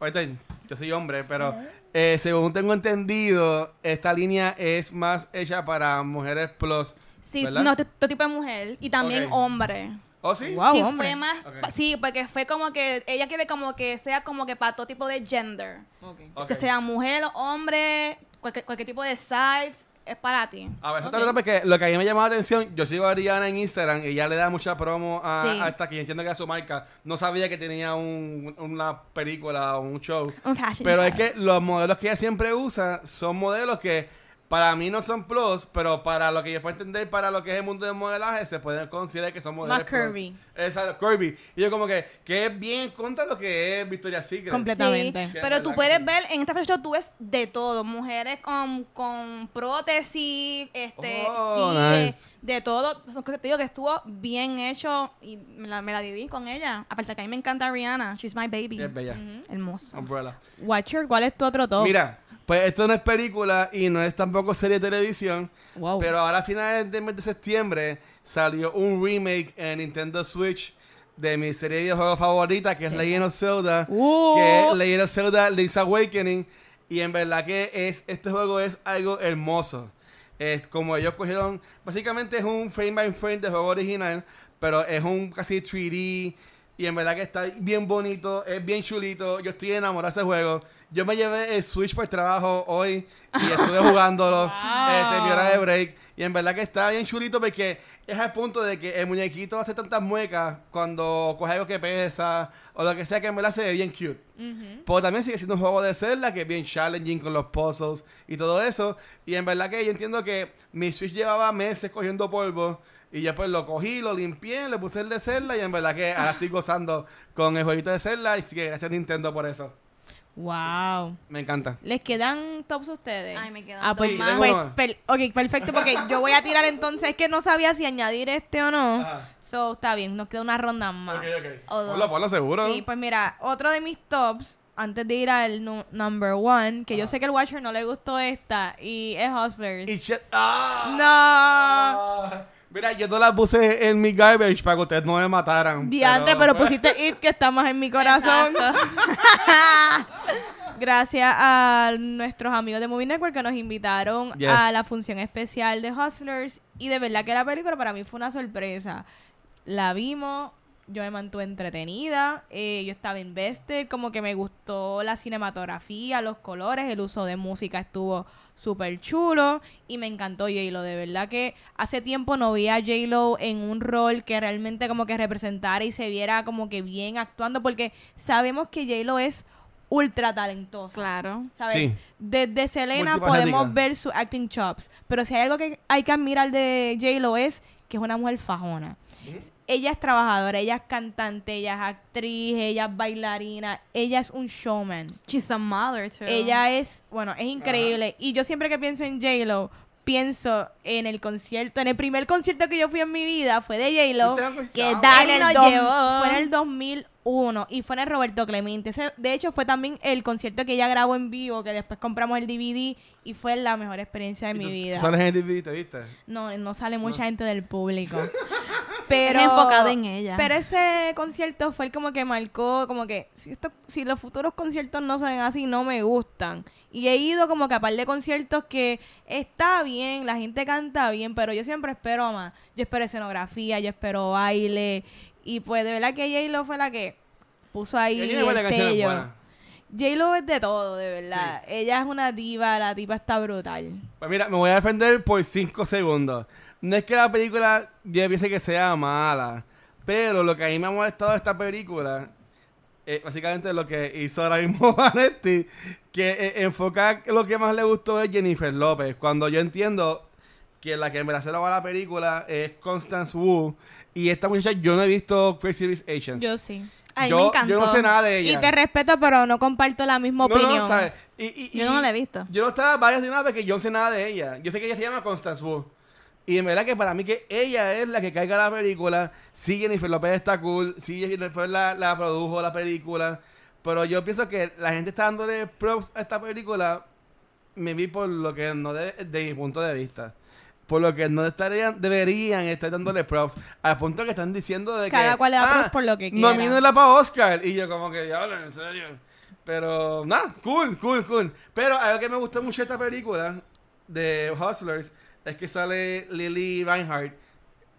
ahorita yo soy hombre, pero eh, según tengo entendido, esta línea es más hecha para mujeres plus. Sí, ¿verdad? no, todo tipo de mujer. Y también Ok. hombre. ¿Oh, sí? Wow. sí, hombre. fue más. Ok. Sí, porque fue como que ella quiere como que sea como que para todo tipo de gender. Ok. Que sea mujer, hombre, cualquier, cualquier tipo de size, es para ti. A ver, eso Ok. te lo porque lo que a mí me llamaba la atención, yo sigo a Ariana en Instagram y ella le da mucha promo a, Sí. a esta que yo entiendo que era su marca. No sabía que tenía un- una película o un show. Un fashion Pero show. es que los modelos que ella siempre usa son modelos que para mí no son plus, pero para lo que yo puedo entender, para lo que es el mundo del modelaje, se pueden considerar que son modelos Más curvy. Exacto, curvy. Y yo como que, que es bien en contra lo que es Victoria's Secret. Sí, Completamente. Pero tú puedes que- ver, en esta show tú ves de todo. Mujeres con, con prótesis, este, Oh, sí, nice. de todo. Son cosas que te digo que estuvo bien hecho y me la, me la viví con ella. Aparte que a mí me encanta Rihanna. She's my baby. Es bella. Hermosa. Umbrella. Watcher, ¿cuál es tu otro top? Mira, Pues esto no es película y no es tampoco serie de televisión. Wow. Pero ahora a finales del mes de septiembre salió un remake en Nintendo Switch de mi serie de videojuegos favorita, que es Legend of Zelda. Uh. Que es Legend of Zelda Link's Awakening. Y en verdad que es este juego es algo hermoso. Es como ellos cogieron, básicamente es un frame by frame de juego original, pero es un casi 3D y en verdad que está bien bonito, es bien chulito. Yo estoy enamorado de ese juego. Yo me llevé el Switch por el trabajo hoy y estuve jugándolo este, en mi hora de break. Y en verdad que está bien chulito porque es al punto de que el muñequito hace tantas muecas cuando coge algo que pesa o lo que sea que en verdad se ve bien cute. Pero también sigue siendo un juego de Zelda que es bien challenging con los puzzles y todo eso. Y en verdad que yo entiendo que mi Switch llevaba meses cogiendo polvo. Y yo pues lo cogí, lo limpié, le puse el de Zelda y en verdad que ahora estoy gozando con el jueguito de Zelda. Y sí que gracias Nintendo por eso. Wow. Me encanta. ¿Les quedan tops a ustedes? Ay, me quedan Ah, pues, dos pues, más. Tengo per- ok, perfecto, porque yo voy a tirar entonces, es que no sabía si añadir este o no. Ajá. So, está bien, nos queda una ronda más. O dos. Ponlo, ponlo seguro. Sí, pues mira, otro de mis tops, antes de ir al nu- number one, que yo sé que el Watcher no le gustó esta, y es Hustlers. Y ¡Ah! No. Ah. Mira, yo no la puse en mi garbage para que ustedes no me mataran. Diante, pero pusiste It que está más en mi corazón. Gracias a nuestros amigos de Movie Network que nos invitaron Yes. a la función especial de Hustlers. Y de verdad que la película para mí fue una sorpresa. La vimos, yo me mantuve entretenida, eh, yo estaba invested, como que me gustó la cinematografía, los colores, el uso de música estuvo súper chulo y me encantó J-Lo. De verdad que hace tiempo no vi a J-Lo en un rol que realmente como que representara y se viera como que bien actuando porque sabemos que J-Lo es ultra talentosa. Claro. ¿sabes? Sí. Desde Selena podemos ver su acting chops, pero si hay algo que hay que admirar de J-Lo es que es una mujer fajona. Ella es trabajadora, ella es cantante, ella es actriz, ella es bailarina, ella es un showman. She's a mother, too. Ella es, bueno, es increíble. Y yo siempre que pienso en J-Lo, pienso en el concierto, en el primer concierto que yo fui en mi vida fue de J-Lo. Que Dani En el nos dos- llevó. Fue en el 2001 y fue en el Roberto Clemente. Ese, de hecho, fue también el concierto que ella grabó en vivo, que después compramos el DVD y fue la mejor experiencia de ¿Y mi tú- vida. sales en el DVD, ¿te viste? No, no sale mucha gente del público. pero Es enfocado en ella. Pero ese concierto fue el como que marcó, como que si esto, si los futuros conciertos no se ven así, no me gustan. Y he ido como que a par de conciertos que está bien, la gente canta bien, pero yo siempre espero más. Yo espero escenografía, yo espero baile. Y pues de verdad que J-Lo fue la que puso ahí el sello. J-Lo es de todo, de verdad. Ella es una diva, la tipa está brutal. Pues mira, me voy a defender por 5 segundos. No es que la película yo piense que sea mala, pero lo que a mí me ha molestado de esta película es básicamente lo que hizo ahora mismo Vanetti, que eh, enfocar lo que más le gustó es Jennifer López, cuando yo entiendo que la que se lo va la película es Constance Wu, y esta muchacha yo no he visto Crazy Rich Asians. Yo sí. Ay, yo, me encantó. yo no sé nada de ella. Y te respeto, pero no comparto la misma No, no, opinión. ¿sabes? Y, y- Yo no la he visto. Yo no estaba varias de nada porque yo no sé nada de ella. Yo sé que ella se llama Constance Wu. Y en verdad que para mí que ella es la que caiga la película. Sí, Jennifer López está cool. Sí, Jennifer la, la produjo la película. Pero yo pienso que la gente está dándole props a esta película. Me vi por lo que no de, de mi punto de vista. Por lo que no estarían, deberían estar dándole props. Al punto que están diciendo de que. Cada cual le da "Ah, props por lo que quiera". Nomínenla para Oscar. Y yo, como que, diablo, en serio. Pero, nada, cool, cool, cool. Pero algo que me gustó mucho de esta película de Hustlers es que sale Lily Reinhardt,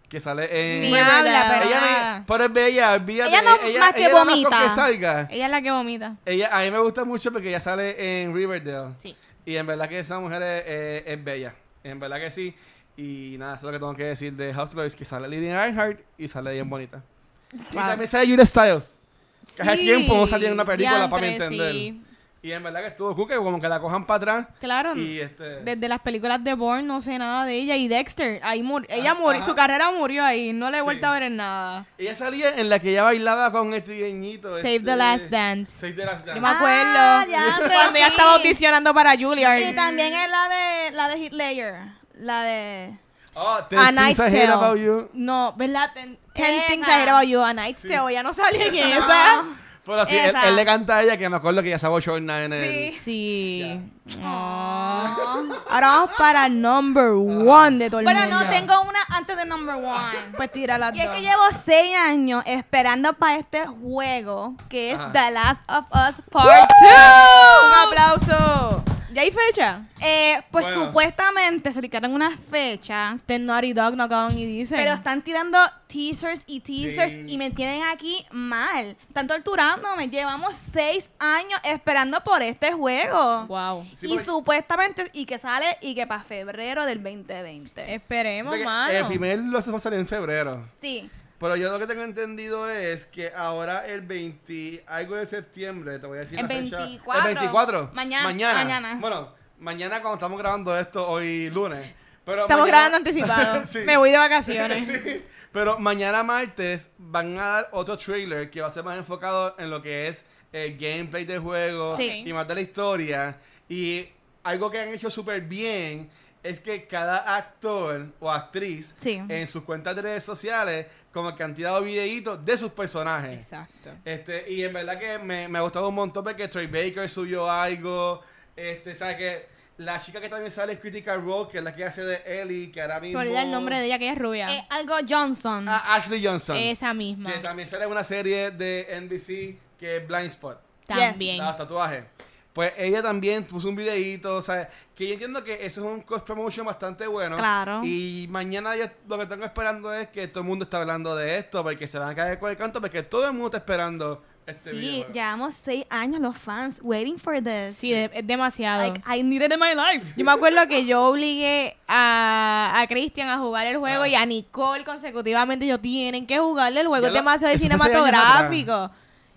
que sale en. Ni habla, pero ella pero es bella, olvídate. Ella no más que ella vomita. que salga. Ella es la que vomita. Ella, a mí me gusta mucho porque ella sale en Riverdale. Sí. Y en verdad que esa mujer es, es- es bella. En verdad que sí. Y nada, eso es lo que tengo que decir de Hustlers, que sale Lily Reinhardt y sale bien bonita. Y también sale Julia Styles. Que hace tiempo no salía en una película para mi entender. sí. Y en verdad que estuvo cool, que como que la cojan para atrás. Claro. Y este. Desde las películas de Bourne no sé nada de ella y Dexter. Ahí mur- ella Ah, murió, ajá. su carrera murió ahí. No la he Sí. vuelto a ver en nada. Ella salía en la que ella bailaba con este guiñito. Save este- the Last Dance. Save the Last Yo me Dance. acuerdo Ah, ya, cuando ella sí. estaba audicionando para Juilliard. Y también es la de la de Hitler. La de Oh, Ten A Things Night's I Hate. About You. No, ¿verdad? Ten, Ten. Things I Hate About You. A Night's Sí. Tale. Ya no salía en esa. Pero sí, él, él le canta a ella que me acuerdo que ya estaba Jordan en el... Sí. Sí. Aw. Ahora vamos para number one de todo el Bueno, mundo. no, tengo una antes de number one. Pues tira las Y es que llevo seis años esperando para este juego que es Ajá. The Last of Us Part Un 2. aplauso. ¿Ya hay fecha? Eh, pues Bueno. supuestamente se ubicaron una fecha, Este Naughty Dog no acaban y dicen. pero están tirando teasers y teasers Sí. y me tienen aquí mal. Están torturándome. Llevamos seis años esperando por este juego. Wow. Sí, y supuestamente, y que sale, y que para febrero del 2020. Esperemos, mano. El primer lo se va a salir en febrero. Sí. Pero yo lo que tengo entendido es que ahora el 20 algo de septiembre, te voy a decir El la fecha. 24. El 24. Mañana- Mañana. mañana. Bueno, mañana cuando estamos grabando esto hoy lunes. Pero Estamos mañana- grabando anticipado. Sí. Me voy de vacaciones. Sí. Pero mañana martes van a dar otro trailer que va a ser más enfocado en lo que es el gameplay del juego Sí. y más de la historia. Y algo que han hecho súper bien es que cada actor o actriz Sí. en sus cuentas de redes sociales como que han tirado videitos de sus personajes. Exacto. Este, y en verdad que me, me ha gustado un montón porque Troy Baker subió algo. Este, ¿sabes que La chica que también sale en Critical Role, que es la que hace de Ellie, que ahora Se mismo... olvida el nombre de ella, que ella es rubia. Eh, algo Johnson. Ah, Ashley Johnson. Esa misma. Que también sale en una serie de NBC que es Blind Spot. También. Los tatuajes. Pues ella también puso un videíto, o sea, que yo entiendo que eso es un cross promotion bastante bueno. Claro. Y mañana yo lo que tengo esperando es que todo el mundo está hablando de esto, porque se van a caer con el canto, porque todo el mundo está esperando este sí, videojuego. llevamos seis años los fans waiting for this. Sí, de- es demasiado. Like, I need it in my life. Yo me acuerdo que yo obligué a, a Christian a jugar el juego Ah. y a Nicole consecutivamente. Yo, tienen que jugarle el juego, Ya es lo- demasiado años cinematográfico.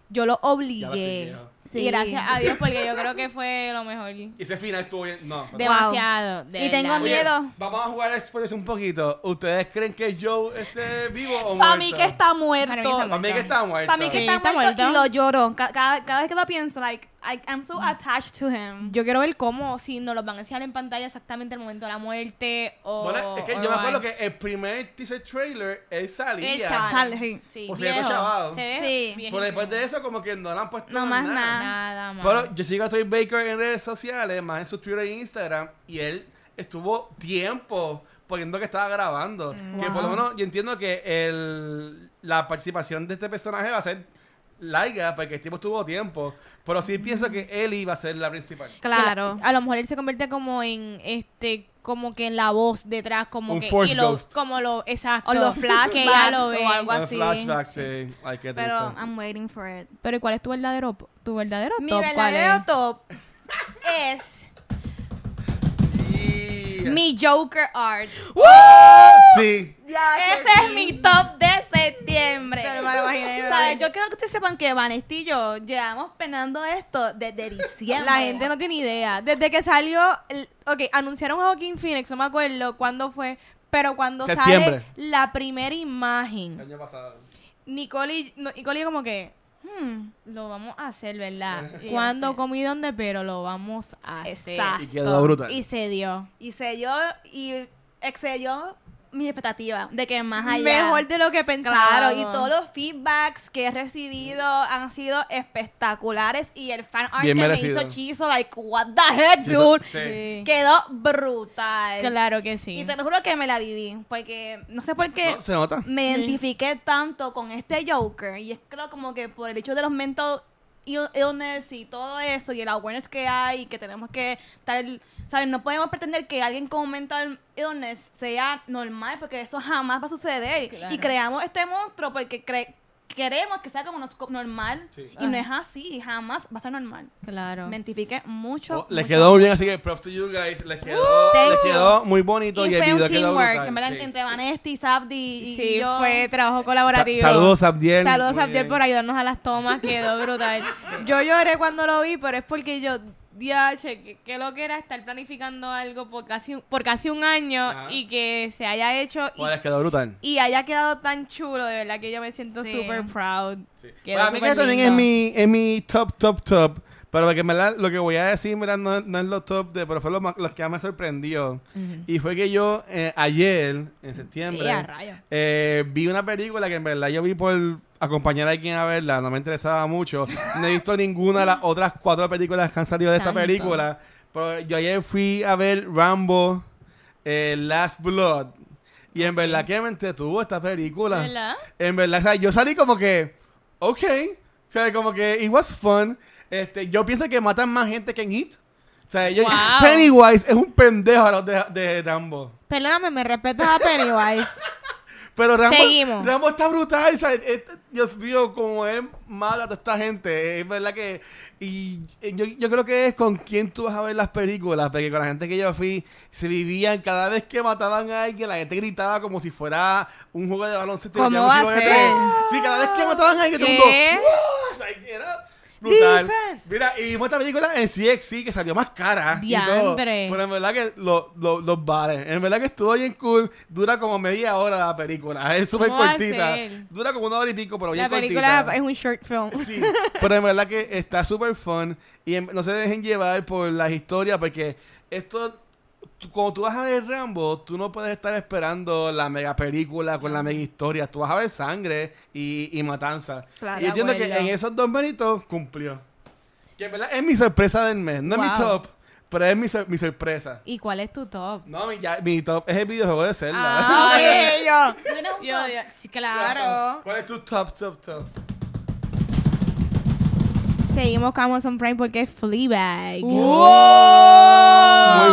Yo lo Ya lo estoy obligué. Sí. Y gracias a Dios, porque yo creo que fue lo mejor. Y ese final estuvo bien. No. no. Demasiado. de Y tengo verdad. Oye, miedo. Vamos a jugar Express un poquito. ¿Ustedes creen que Joe esté vivo o muerto? Para mí que está muerto. Para mí que está Para mí que está muerto. Para mí que está, está muerto, y lo lloro. Ca- Cada, cada vez que lo pienso, like, I, I'm so attached to him. Yo quiero ver cómo, si nos lo van a enseñar en pantalla exactamente el momento de la muerte o... Bueno, es que yo me acuerdo que el primer teaser trailer, él salía. Él Sale, sí. Sí, O sea, viejo. chavado. Se ve Sí. viejísimo. Pero después de eso, como que no le han puesto No más nada. Nada más. Pero yo sigo a Troy Baker en redes sociales, más en su Twitter e Instagram, y él estuvo tiempo poniendo que estaba grabando. Que por lo menos yo entiendo que el, la participación de este personaje va a ser larga, porque el tipo tuvo tiempo. Pero sí pienso que Ellie va a ser la principal. Claro. A lo mejor él se convierte como en este como que en la voz detrás como Un que Force y lo- Ghost. como lo exacto O los flashbacks o algo así. flashback, sí. Ay, qué triste. Pero I'm waiting for it. Pero ¿y cuál es tu verdadero tu verdadero Mi top? ¿Cuál verdadero es? top es Mi Joker art. Sí. Ese es mi top de septiembre. Pero me lo imaginé, me lo ¿Sabes? Yo quiero que ustedes sepan que Vanessa y yo llevamos penando esto desde diciembre. La gente no tiene idea. Desde que salió, el- ok, anunciaron a Joaquín Phoenix, no me acuerdo cuándo fue, pero cuando Septiembre. sale la primera imagen, El año pasado. Nicole y, no, Nicole y yo como que Hmm. lo vamos a hacer, ¿verdad? Sí, ¿Cuándo, yo sé. cómo y dónde? Pero lo vamos a hacer. Exacto. Y quedó brutal. Y se dio. Y se dio y excedió mi expectativa de que más allá. Mejor de lo que pensaba. Claro, y todos los feedbacks que he recibido han sido espectaculares y el fan art Bien que merecido. me hizo Chizo, like, what the heck, Sí, dude. sí. Sí. Quedó brutal. Claro que sí. Y te lo juro que me la viví, porque no sé por qué No, se nota. me identifiqué tanto con este Joker. Y es creo como que por el hecho de los mental ill- illness y todo eso, y el awareness que hay, que tenemos que estar, ¿sabes? No podemos pretender que alguien con mental illness sea normal, porque eso jamás va a suceder. Claro. Y creamos este monstruo porque cre- queremos que sea como normal, Sí. y no es así, jamás va a ser normal. Claro. Me identifiqué mucho. Oh, les mucho, quedó muy bien, mucho. así que props to you guys. Les quedó, thank les quedó muy bonito y, Y el fue un teamwork, en verdad, sí. entre Vanesti y Sabdi y Sí, yo. fue trabajo colaborativo. Sa- saludos, Abdiel. Saludos, Muy Abdiel, bien. por ayudarnos a las tomas. Quedó brutal. Yo lloré cuando lo vi, pero es porque yo, diache, que, que lo que era estar planificando algo por casi, un- por casi un año Ajá. y que se haya hecho y, Pues les quedó brutal. y haya quedado tan chulo, de verdad que yo me siento Sí. super proud. Sí. Quedó Para mí que súper también es mi, es mi top, top, top. Pero porque en verdad lo que voy a decir, mira, no, no es lo top de, pero fue lo, lo que más me sorprendió. Y fue que yo eh, ayer, en septiembre, a eh, vi una película que en verdad yo vi por acompañar a alguien a verla, no me interesaba mucho. No he visto ninguna de las otras cuatro películas que han salido de esta Santo. película. Pero yo ayer fui a ver Rambo, eh, Last Blood. Y en verdad que me entretuvo esta película. ¿Verdad? En verdad, o sea, yo salí como que, ok. O sea, como que it was fun. Este, yo pienso que matan más gente que en Hit. O sea, yo, Wow. Pennywise es un pendejo a los de, de Rambo. Perdóname, me respetas a Pennywise. Pero Rambo, Seguimos. Rambo está brutal. o sea, es- Dios mío, como es mala toda esta gente. Es verdad que. Y eh, yo, yo creo que es con quién tú vas a ver las películas. Porque con la gente que yo fui, se vivían. Cada vez que mataban a alguien, la gente gritaba como si fuera un juego de baloncesto. ¿Cómo va a ser? Sí, cada vez que mataban a alguien, todo el mundo. "¡Wow!" O sea, era brutal. Defend. Mira, y vimos esta película en CXC que salió más cara. Y todo. Pero en verdad que lo- lo- los bares. En verdad que estuvo bien cool. Dura como media hora la película. Es súper ¿Cómo va a cortita. Dura como una hora y pico, pero bien La película cortita. es un short film. Sí, pero en verdad que está súper fun. Y en- no se dejen llevar por las historias porque esto... tú- Cuando tú vas a ver Rambo, tú no puedes estar esperando la mega película con la mega historia. Tú vas a ver sangre y, y matanza. Claro, y yo entiendo que en esos dos méritos cumplió. Que en verdad es mi sorpresa del mes. No es mi top, pero es mi, sor- mi sorpresa. ¿Y cuál es tu top? No, mi, ya- mi top es el videojuego de Zelda. Ah, ok, yo. ¿Tú tienes un Yo, top? yo- sí, claro. ¿Cuál es tu top, top, top? Seguimos con Amazon Prime porque es Fleabag. Muy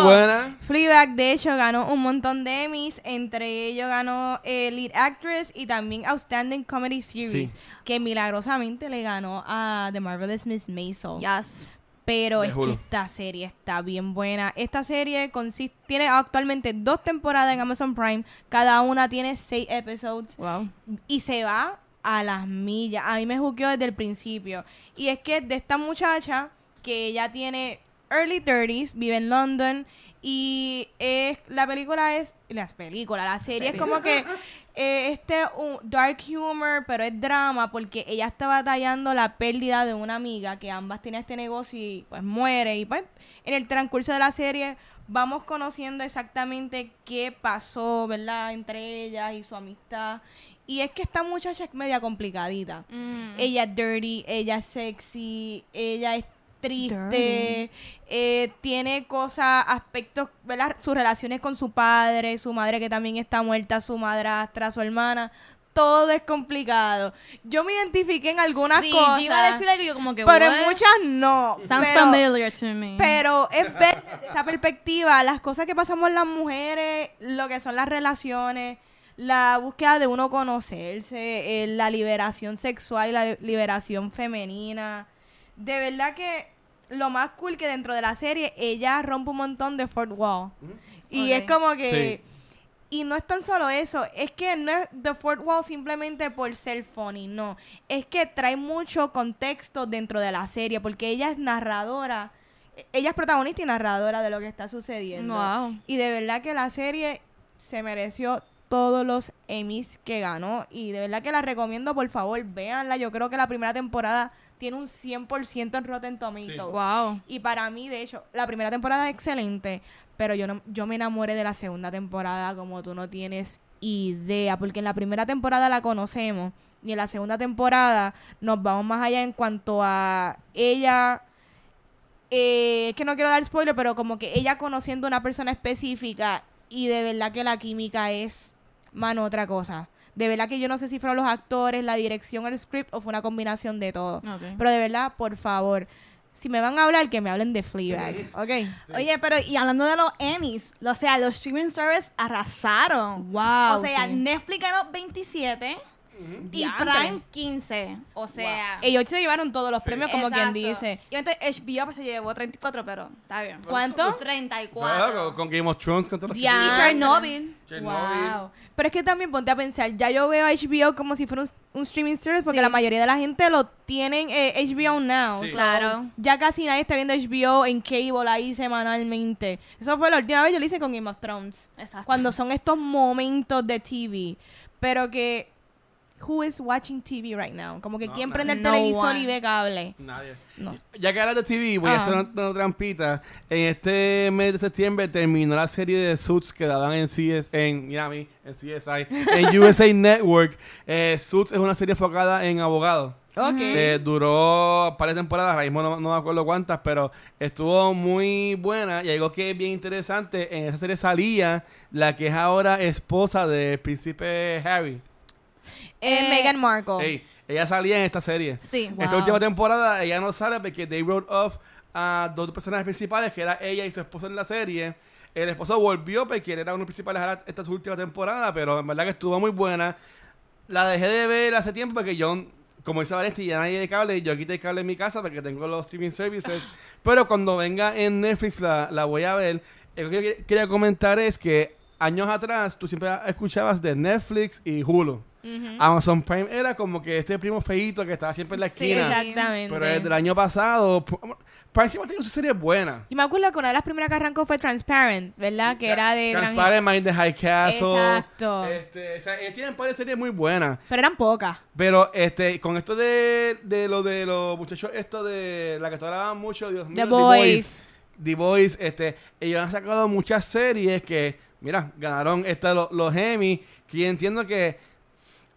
buena. Fleabag, de hecho, ganó un montón de Emmys. Entre ellos ganó eh, Lead Actress y también Outstanding Comedy Series. Sí. Que milagrosamente le ganó a The Marvelous Miss Maisel. Yes. Pero es que esta serie está bien buena. Esta serie consiste, tiene actualmente dos temporadas en Amazon Prime. Cada una tiene seis episodios. Wow. Y se va a las millas. A mí me juqueó desde el principio. Y es que de esta muchacha que ella tiene early 30s, vive en London. Y es, la película es. Las películas, la serie es como que. eh, este un dark humor, pero es drama porque ella está batallando la pérdida de una amiga que ambas tienen este negocio y pues muere. Y pues en el transcurso de la serie vamos conociendo exactamente qué pasó, ¿verdad? Entre ellas y su amistad. Y es que esta muchacha es media complicadita. Mm. Ella es dirty, ella es sexy, ella es triste, eh, tiene cosas, aspectos, ¿verdad? Sus relaciones con su padre, su madre que también está muerta, su madrastra, su hermana. Todo es complicado. Yo me identifiqué en algunas sí, cosas, yo iba a decir algo y yo como que pero what? en muchas no. Sounds pero, familiar to me. pero es ver desde esa perspectiva las cosas que pasamos las mujeres, lo que son las relaciones, la búsqueda de uno conocerse, eh, la liberación sexual y la li- liberación femenina. De verdad que lo más cool que dentro de la serie ella rompe un montón de fourth wall. Y es como que y no es tan solo eso, es que no es The Fourth Wall simplemente por ser funny, no. Es que trae mucho contexto dentro de la serie, porque ella es narradora, ella es protagonista y narradora de lo que está sucediendo. Wow. Y de verdad que la serie se mereció todos los Emmys que ganó. Y de verdad que la recomiendo, por favor, véanla. Yo creo que la primera temporada tiene un 100% en Rotten Tomatoes. Wow. Y para mí, de hecho, la primera temporada es excelente, pero yo no, yo me enamoré de la segunda temporada como tú no tienes idea, porque en la primera temporada la conocemos y en la segunda temporada nos vamos más allá en cuanto a ella eh, es que no quiero dar spoiler, pero como que ella conociendo a una persona específica y de verdad que la química es, mano, otra cosa. De verdad que yo no sé si fueron los actores, la dirección, el script o fue una combinación de todo. Pero de verdad, por favor, si me van a hablar, que me hablen de Fleabag, ¿ok? Oye, pero y hablando de los Emmys, o sea, los streaming services arrasaron. Wow. o sea, sí. Netflix ganó 27 y. Prime 15. O sea, Ellos se llevaron todos los premios, como quien dice. Y entonces HBO pues, se llevó 34, pero está bien. ¿Cuánto? 34. Con, con Game of Thrones, con todos los. Y Chernobyl. Chernobyl. Wow. Pero es que también ponte a pensar, ya yo veo HBO como si fuera un, un streaming service porque Sí. la mayoría de la gente lo tienen eh, HBO Now. Sí. So, Claro. Ya casi nadie está viendo HBO en cable ahí semanalmente. Eso fue la última vez yo lo hice con Game of Thrones. Exacto. Cuando son estos momentos de TV. Pero que who is watching TV right now? Como que No, quién nadie. prende el No televisor one. y ve cable. Nadie. No. Ya que hablas de TV, voy a Ah. hacer una, una trampita. En este mes de septiembre terminó la serie de Suits que daban en CS, en Miami, en CSI, en USA Network. Eh, Suits es una serie enfocada en abogados. Ok. Eh, duró varias temporadas, ahora mismo no, no me acuerdo cuántas, pero estuvo muy buena. Y algo que es bien interesante, en esa serie salía la que es ahora esposa del príncipe Harry. Eh, Meghan Markle. Ey, ella salía en esta serie. Sí. Wow. Esta última temporada ella no sale porque they wrote off a dos personajes principales, que era ella y su esposo en la serie. El esposo volvió porque él era uno de los principales ahora esta su última temporada, pero en verdad que estuvo muy buena. La dejé de ver hace tiempo porque yo, como dice Valenti, ya nadie de cable, yo quité el cable en mi casa porque tengo los streaming services. pero cuando venga en Netflix la, la voy a ver. Lo que quería comentar es que años atrás tú siempre escuchabas de Netflix y Hulu. Amazon Prime era como que este primo feíto que estaba siempre en la Sí, esquina. Exactamente. Pero el año pasado, Prime siempre tiene su serie buena. Yo me acuerdo que una de las primeras que arrancó fue Transparent, ¿verdad? Que era de... Transparent Mind the High Castle. Exacto. Este, o sea, ellos tienen varias series muy buenas. Pero eran pocas. Pero este, con esto de, de lo de los muchachos, esto de la que tú hablabas mucho, Dios mío, The Boys. The Boys, este, ellos han sacado muchas series que, mira, ganaron esta, lo- los Emmy, que yo entiendo que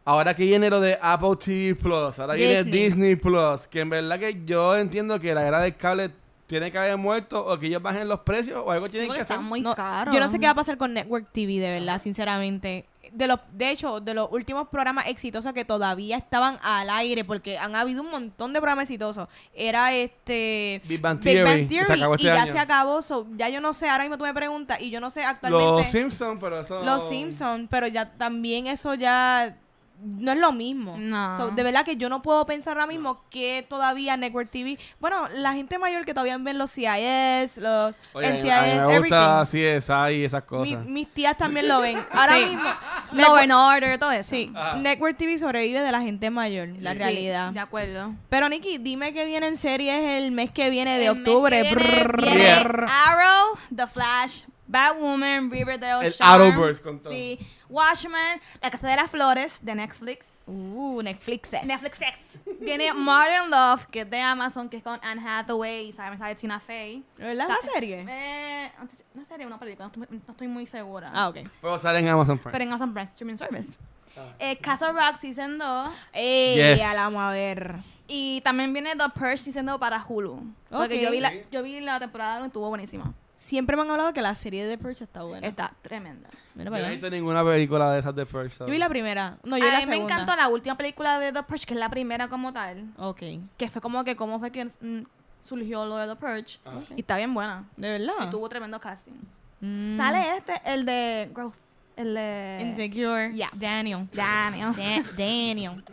ahora que viene lo de Apple TV Plus, ahora viene Disney. Disney Plus, que en verdad que yo entiendo que la era del cable tiene que haber muerto o que ellos bajen los precios o algo Sí, tienen que hacer. muy No, caro. Yo no sé qué va a pasar con Network TV, de verdad, sinceramente. De, los, de hecho, de los últimos programas exitosos que todavía estaban al aire, porque han habido un montón de programas exitosos, era este... Big Bang Theory, se acabó este y ya año. se acabó, so, ya yo no sé, ahora mismo tú me preguntas, y yo no sé actualmente... Los Simpsons, pero eso... Los Simpsons, pero ya también eso ya no es lo mismo. No. So, de verdad que yo no puedo pensar ahora mismo que todavía Network TV. Bueno, la gente mayor que todavía ven los CIS, los Oye, a mí- NCIS, a mí me gusta everything. CSI y esas Mi- cosas. mis tías también lo ven. Ahora Sí. mismo. Law Network- and Order, todo eso. Sí, Ajá. Network TV sobrevive de la gente mayor, la Sí, realidad. De acuerdo. Pero Nikki, dime que viene en series el mes que viene de El mes octubre. que Viene. Arrow, The Flash, Batwoman, Riverdale, El Arrowverse con todo. Sí. Watchmen, La Casa de las Flores, de Netflix. Uh, Netflix. Netflix X. Viene Modern Love, que es de Amazon, que es con Anne Hathaway y sabe, sabe Tina Fey. ¿Verdad? ¿Una serie? Eh, no serie, una película, no estoy, no estoy muy segura. Ah, ok. Pero sale en Amazon Prime. Pero en Amazon Prime Streaming Service. Ah. Eh, Castle Rock Season 2. Ey, Yes. ya la vamos a ver. Y también viene The Purge Season 2 para Hulu. Porque Ok. yo, vi la, yo vi la temporada 1 y estuvo buenísima. Siempre me han hablado que la serie de The Purge está buena. Está tremenda. Mira Yo para no he allá. visto ninguna película de esas de Purge. Yo vi la primera. No, yo vi a la mí me encantó la última película de The Purge, que es la primera como tal. Ok. Que fue como que cómo fue que mm, surgió lo de The Purge. Ajá. Y está bien buena. ¿De verdad? Y tuvo tremendo casting. Mm. Sale este, el de Growth. El de... Insecure. Yeah. Daniel. Daniel. Da- Daniel.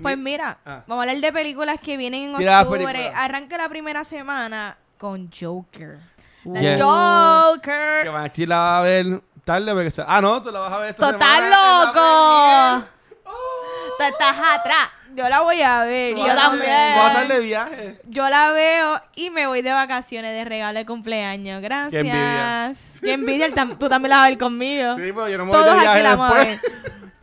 Pues mira, Ah. vamos a hablar de películas que vienen en Tira las octubre. películas. Arranca la primera semana con Joker. The Yes. Joker. Que Maxi la va a ver tarde porque se... Ah, no, tú la vas a ver esta ¡Total semana la loco! premier. Tú estás atrás. Yo la voy a ver. Yo también. vas a estar de viaje. Yo la veo y me voy de vacaciones de regalo de cumpleaños. Gracias. Qué envidia. Qué envidia. tam- Tú también la vas a ver conmigo. Sí, pero yo no me voy Todos de viaje aquí la vamos a ver.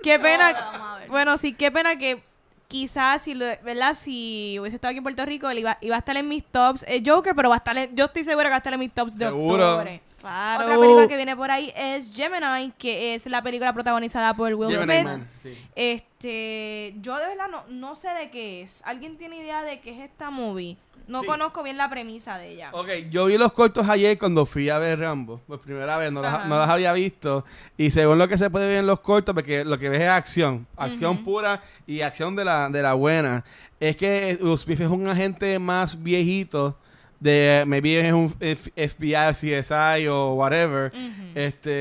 Qué pena. La ver. Bueno, sí, qué pena que quizás si lo, ¿verdad? Si hubiese estado aquí en Puerto Rico, él iba, iba a estar en mis tops. El Joker, pero va a estar en- yo estoy segura que va a estar en mis tops de Seguro. octubre. Claro. Otra película que viene por ahí es Gemini, que es la película protagonizada por Will Gemini Smith. Man, sí. Este, yo de verdad no, no sé de qué es. ¿Alguien tiene idea de qué es esta movie? No Sí. conozco bien la premisa de ella. Ok, yo vi los cortos ayer cuando fui a ver Rambo. Por primera vez, no las, Ajá. no las había visto. Y según lo que se puede ver en los cortos, porque lo que ves es acción. Acción pura y acción de la, de la buena. Es que Will Smith es un agente más viejito. De, maybe es un F- FBI, CSI o whatever. Este,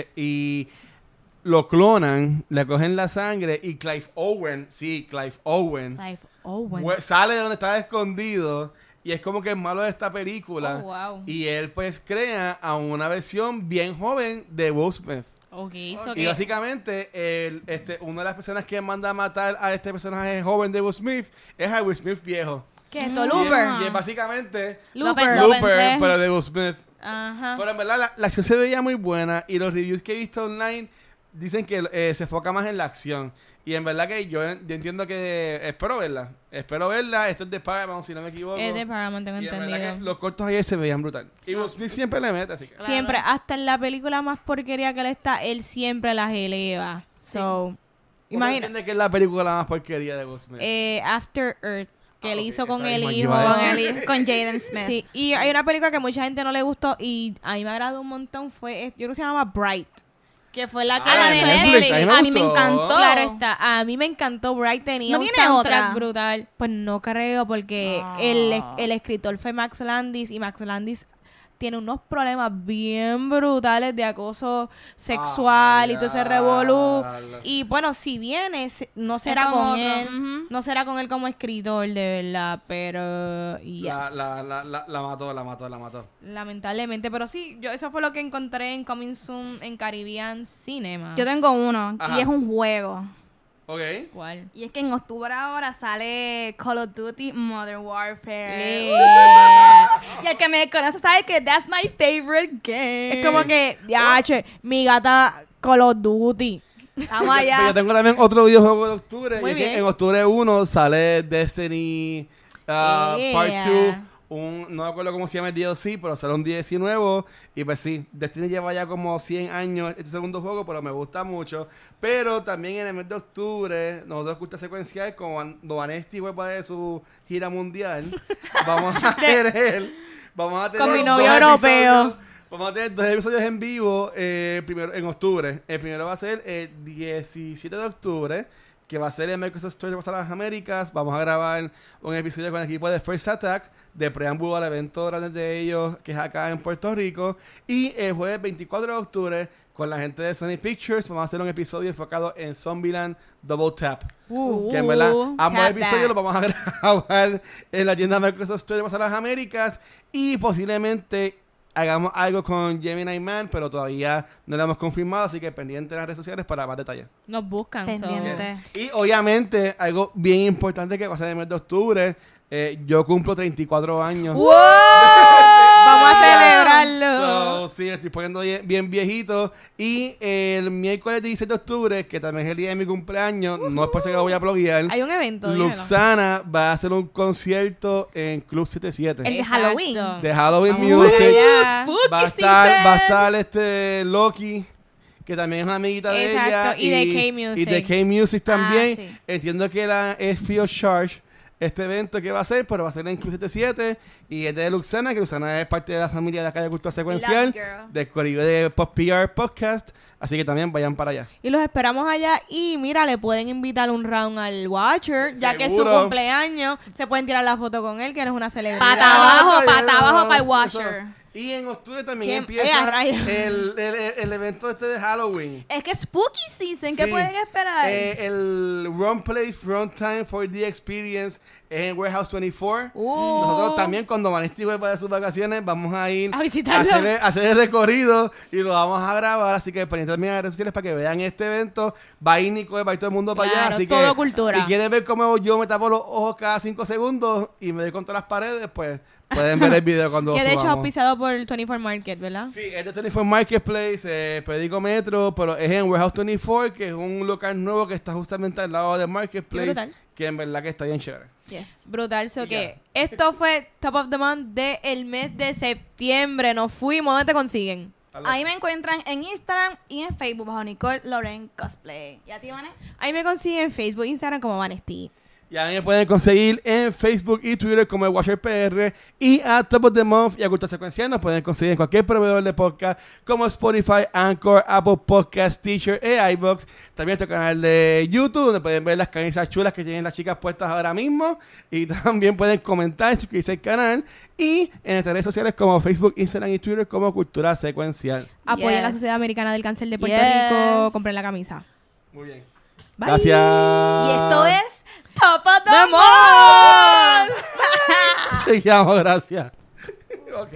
eh, y lo clonan, le cogen la sangre y Clive Owen, sí, Clive Owen, Clive Owen. Sale de donde estaba escondido y es como que es malo de esta película. Oh, wow. Y él pues crea a una versión bien joven de Will Smith. So Y básicamente el, este, una de las personas que manda a matar a este personaje joven de Will Smith es a Will Smith viejo. ¿Qué es esto? Mm. Looper. Y es básicamente Looper. Lo Looper, pero de Will Smith. Ajá. Pero en verdad la, la acción se veía muy buena y los reviews que he visto online dicen que eh, se enfoca más en la acción. Y en verdad que yo, yo entiendo que espero verla. Espero verla. Esto es de Paramount, si no me equivoco. Es de Paramount, tengo Y en verdad que entendido. los cortos ayer se veían brutal. Y Will Smith siempre le mete, así que. Claro. Siempre, hasta en la película más porquería que él está, él siempre las eleva. So, Imagina. imagina, que es la película más porquería de Will Smith? eh, After Earth, que Ah, él hizo con el hijo. con Jaden Smith. Sí, y hay una película que mucha gente no le gustó y a mí me agradó un montón, fue, yo creo que se llama Bright, que fue la Ah, la Ah, de Netflix. Netflix, a mí me A mí me gustó. encantó. Claro está, a mí me encantó Bright, tenía ¿No un viene soundtrack otra? brutal. Pues no creo, porque Ah. el, el escritor fue Max Landis y Max Landis tiene unos problemas bien brutales de acoso sexual y todo ese revolú. Ah, ya. Y bueno, si viene, no será con él, no será con él como escritor, de verdad, pero yes. La, la, la, la, la mató, la mató, la mató. lamentablemente, pero sí, yo eso fue lo que encontré en Coming Soon en Caribbean Cinema. Yo tengo uno Ajá. y es un juego. Ok. ¿Cuál? Y es que en octubre ahora sale Call of Duty Modern Warfare. Yeah. Y el que me conoce sabe que that's my favorite game. Es como que, ya, che, mi gata Call of Duty. Vamos allá. Yo tengo también otro videojuego de octubre. Muy y es que bien. en octubre 1 sale Destiny uh, Yeah. Part 2. Un, no me acuerdo cómo se llama el DLC, pero sale un DLC nuevo. Y pues sí, Destiny lleva ya como 100 años este segundo juego, pero me gusta mucho. Pero también en el mes de octubre, nosotros gusta secuencial, cuando Vanesti vuelva de su gira mundial, vamos a tener. Vamos a tener Con mi novio europeo. Vamos a tener dos episodios en vivo eh, primero, en octubre. El primero va a ser el 17 de octubre, que va a ser en Microsoft Store de las Américas. Vamos a grabar un episodio con el equipo de First Attack, de preámbulo al evento grande de ellos, que es acá en Puerto Rico. Y el jueves 24 de octubre, con la gente de Sony Pictures, vamos a hacer un episodio enfocado en Zombieland Double Tap. Uh, Que en verdad, Uh, ambos episodios los vamos a grabar en la tienda Microsoft Store de las Américas y posiblemente hagamos algo con Gemini Man, pero todavía no lo hemos confirmado, así que pendiente en las redes sociales para más detalles. Nos buscan. so- Pendiente. Y obviamente, algo bien importante que va a ser en el mes de octubre, eh, yo cumplo 34 años. ¡Wow! Vamos a celebrarlo. So, sí, estoy poniendo bien, bien viejito. Y el miércoles 16 de octubre, que también es el día de mi cumpleaños, no es por eso que lo voy a bloguear. Hay un evento. Luxana va a hacer un concierto en Club 77 El de. Halloween. de Halloween Vamos Music. Va a estar, va a estar este Loki, que también es una amiguita de Exacto, ella. y de K-Music. Y de K-Music también. Ah, sí. Entiendo que la, es of Charge este evento que va a ser, pero va a ser en Club 77 y es de Luxana, que Luxana es parte de la familia de acá de Cultura Secuencial, del corrido de Pop PR Podcast. Así que también vayan para allá. Y los esperamos allá. Y mira, le pueden invitar un round al Watcher, ya que es su Seguro. cumpleaños. Se pueden tirar la foto con él, que él es una celebridad. Pata abajo, pata abajo para el eso. Y en octubre también empieza el, el- el- el evento este de Halloween. Es que Spooky Season, ¿qué Sí. pueden esperar? Eh, el Run Place Run Time for the Experience en Warehouse 24. Uh. Nosotros también cuando Vanesti vuelva de sus vacaciones vamos a ir A visitarlo. hacer, el- hacer el recorrido y lo vamos a grabar. Así que pendientes a las redes sociales para que vean este evento. Va a ir Nicole, va a ir todo el mundo para allá. Así todo que cultura. si quieren ver cómo yo me tapo los ojos cada cinco segundos y me doy contra las paredes, pues pueden ver el video cuando Que de hecho es auspiciado por el 24 Market, ¿verdad? Sí, es de 24 Marketplace, eh, Perico Metro, pero es en Warehouse 24, que es un local nuevo que está justamente al lado de Qué Marketplace, brutal. que en verdad que está bien chévere. Yes. Brutal. So que esto fue Top of the Month del mes de septiembre. Nos fuimos. ¿Dónde te consiguen? Ahí me encuentran en Instagram y en Facebook bajo Nicole Loren Cosplay. ¿Y a ti, Vane? Ahí me consiguen en Facebook, Instagram como Vanesti. Y a mí me pueden conseguir en Facebook y Twitter como el Watcher PR y a Top of the Month y a Cultura Secuencial nos pueden conseguir en cualquier proveedor de podcast como Spotify, Anchor, Apple Podcast, Teacher e iVoox. También nuestro canal de YouTube donde pueden ver las camisas chulas que tienen las chicas puestas ahora mismo y también pueden comentar, suscribirse al canal y en nuestras redes sociales como Facebook, Instagram y Twitter como Cultura Secuencial. Apoyen la Yes. Sociedad Americana del Cáncer de Puerto Yes. Rico. Compren la camisa. Muy bien. Bye. Gracias. Y esto es The ¡Vamos! Month. Seguimos, gracias. ok.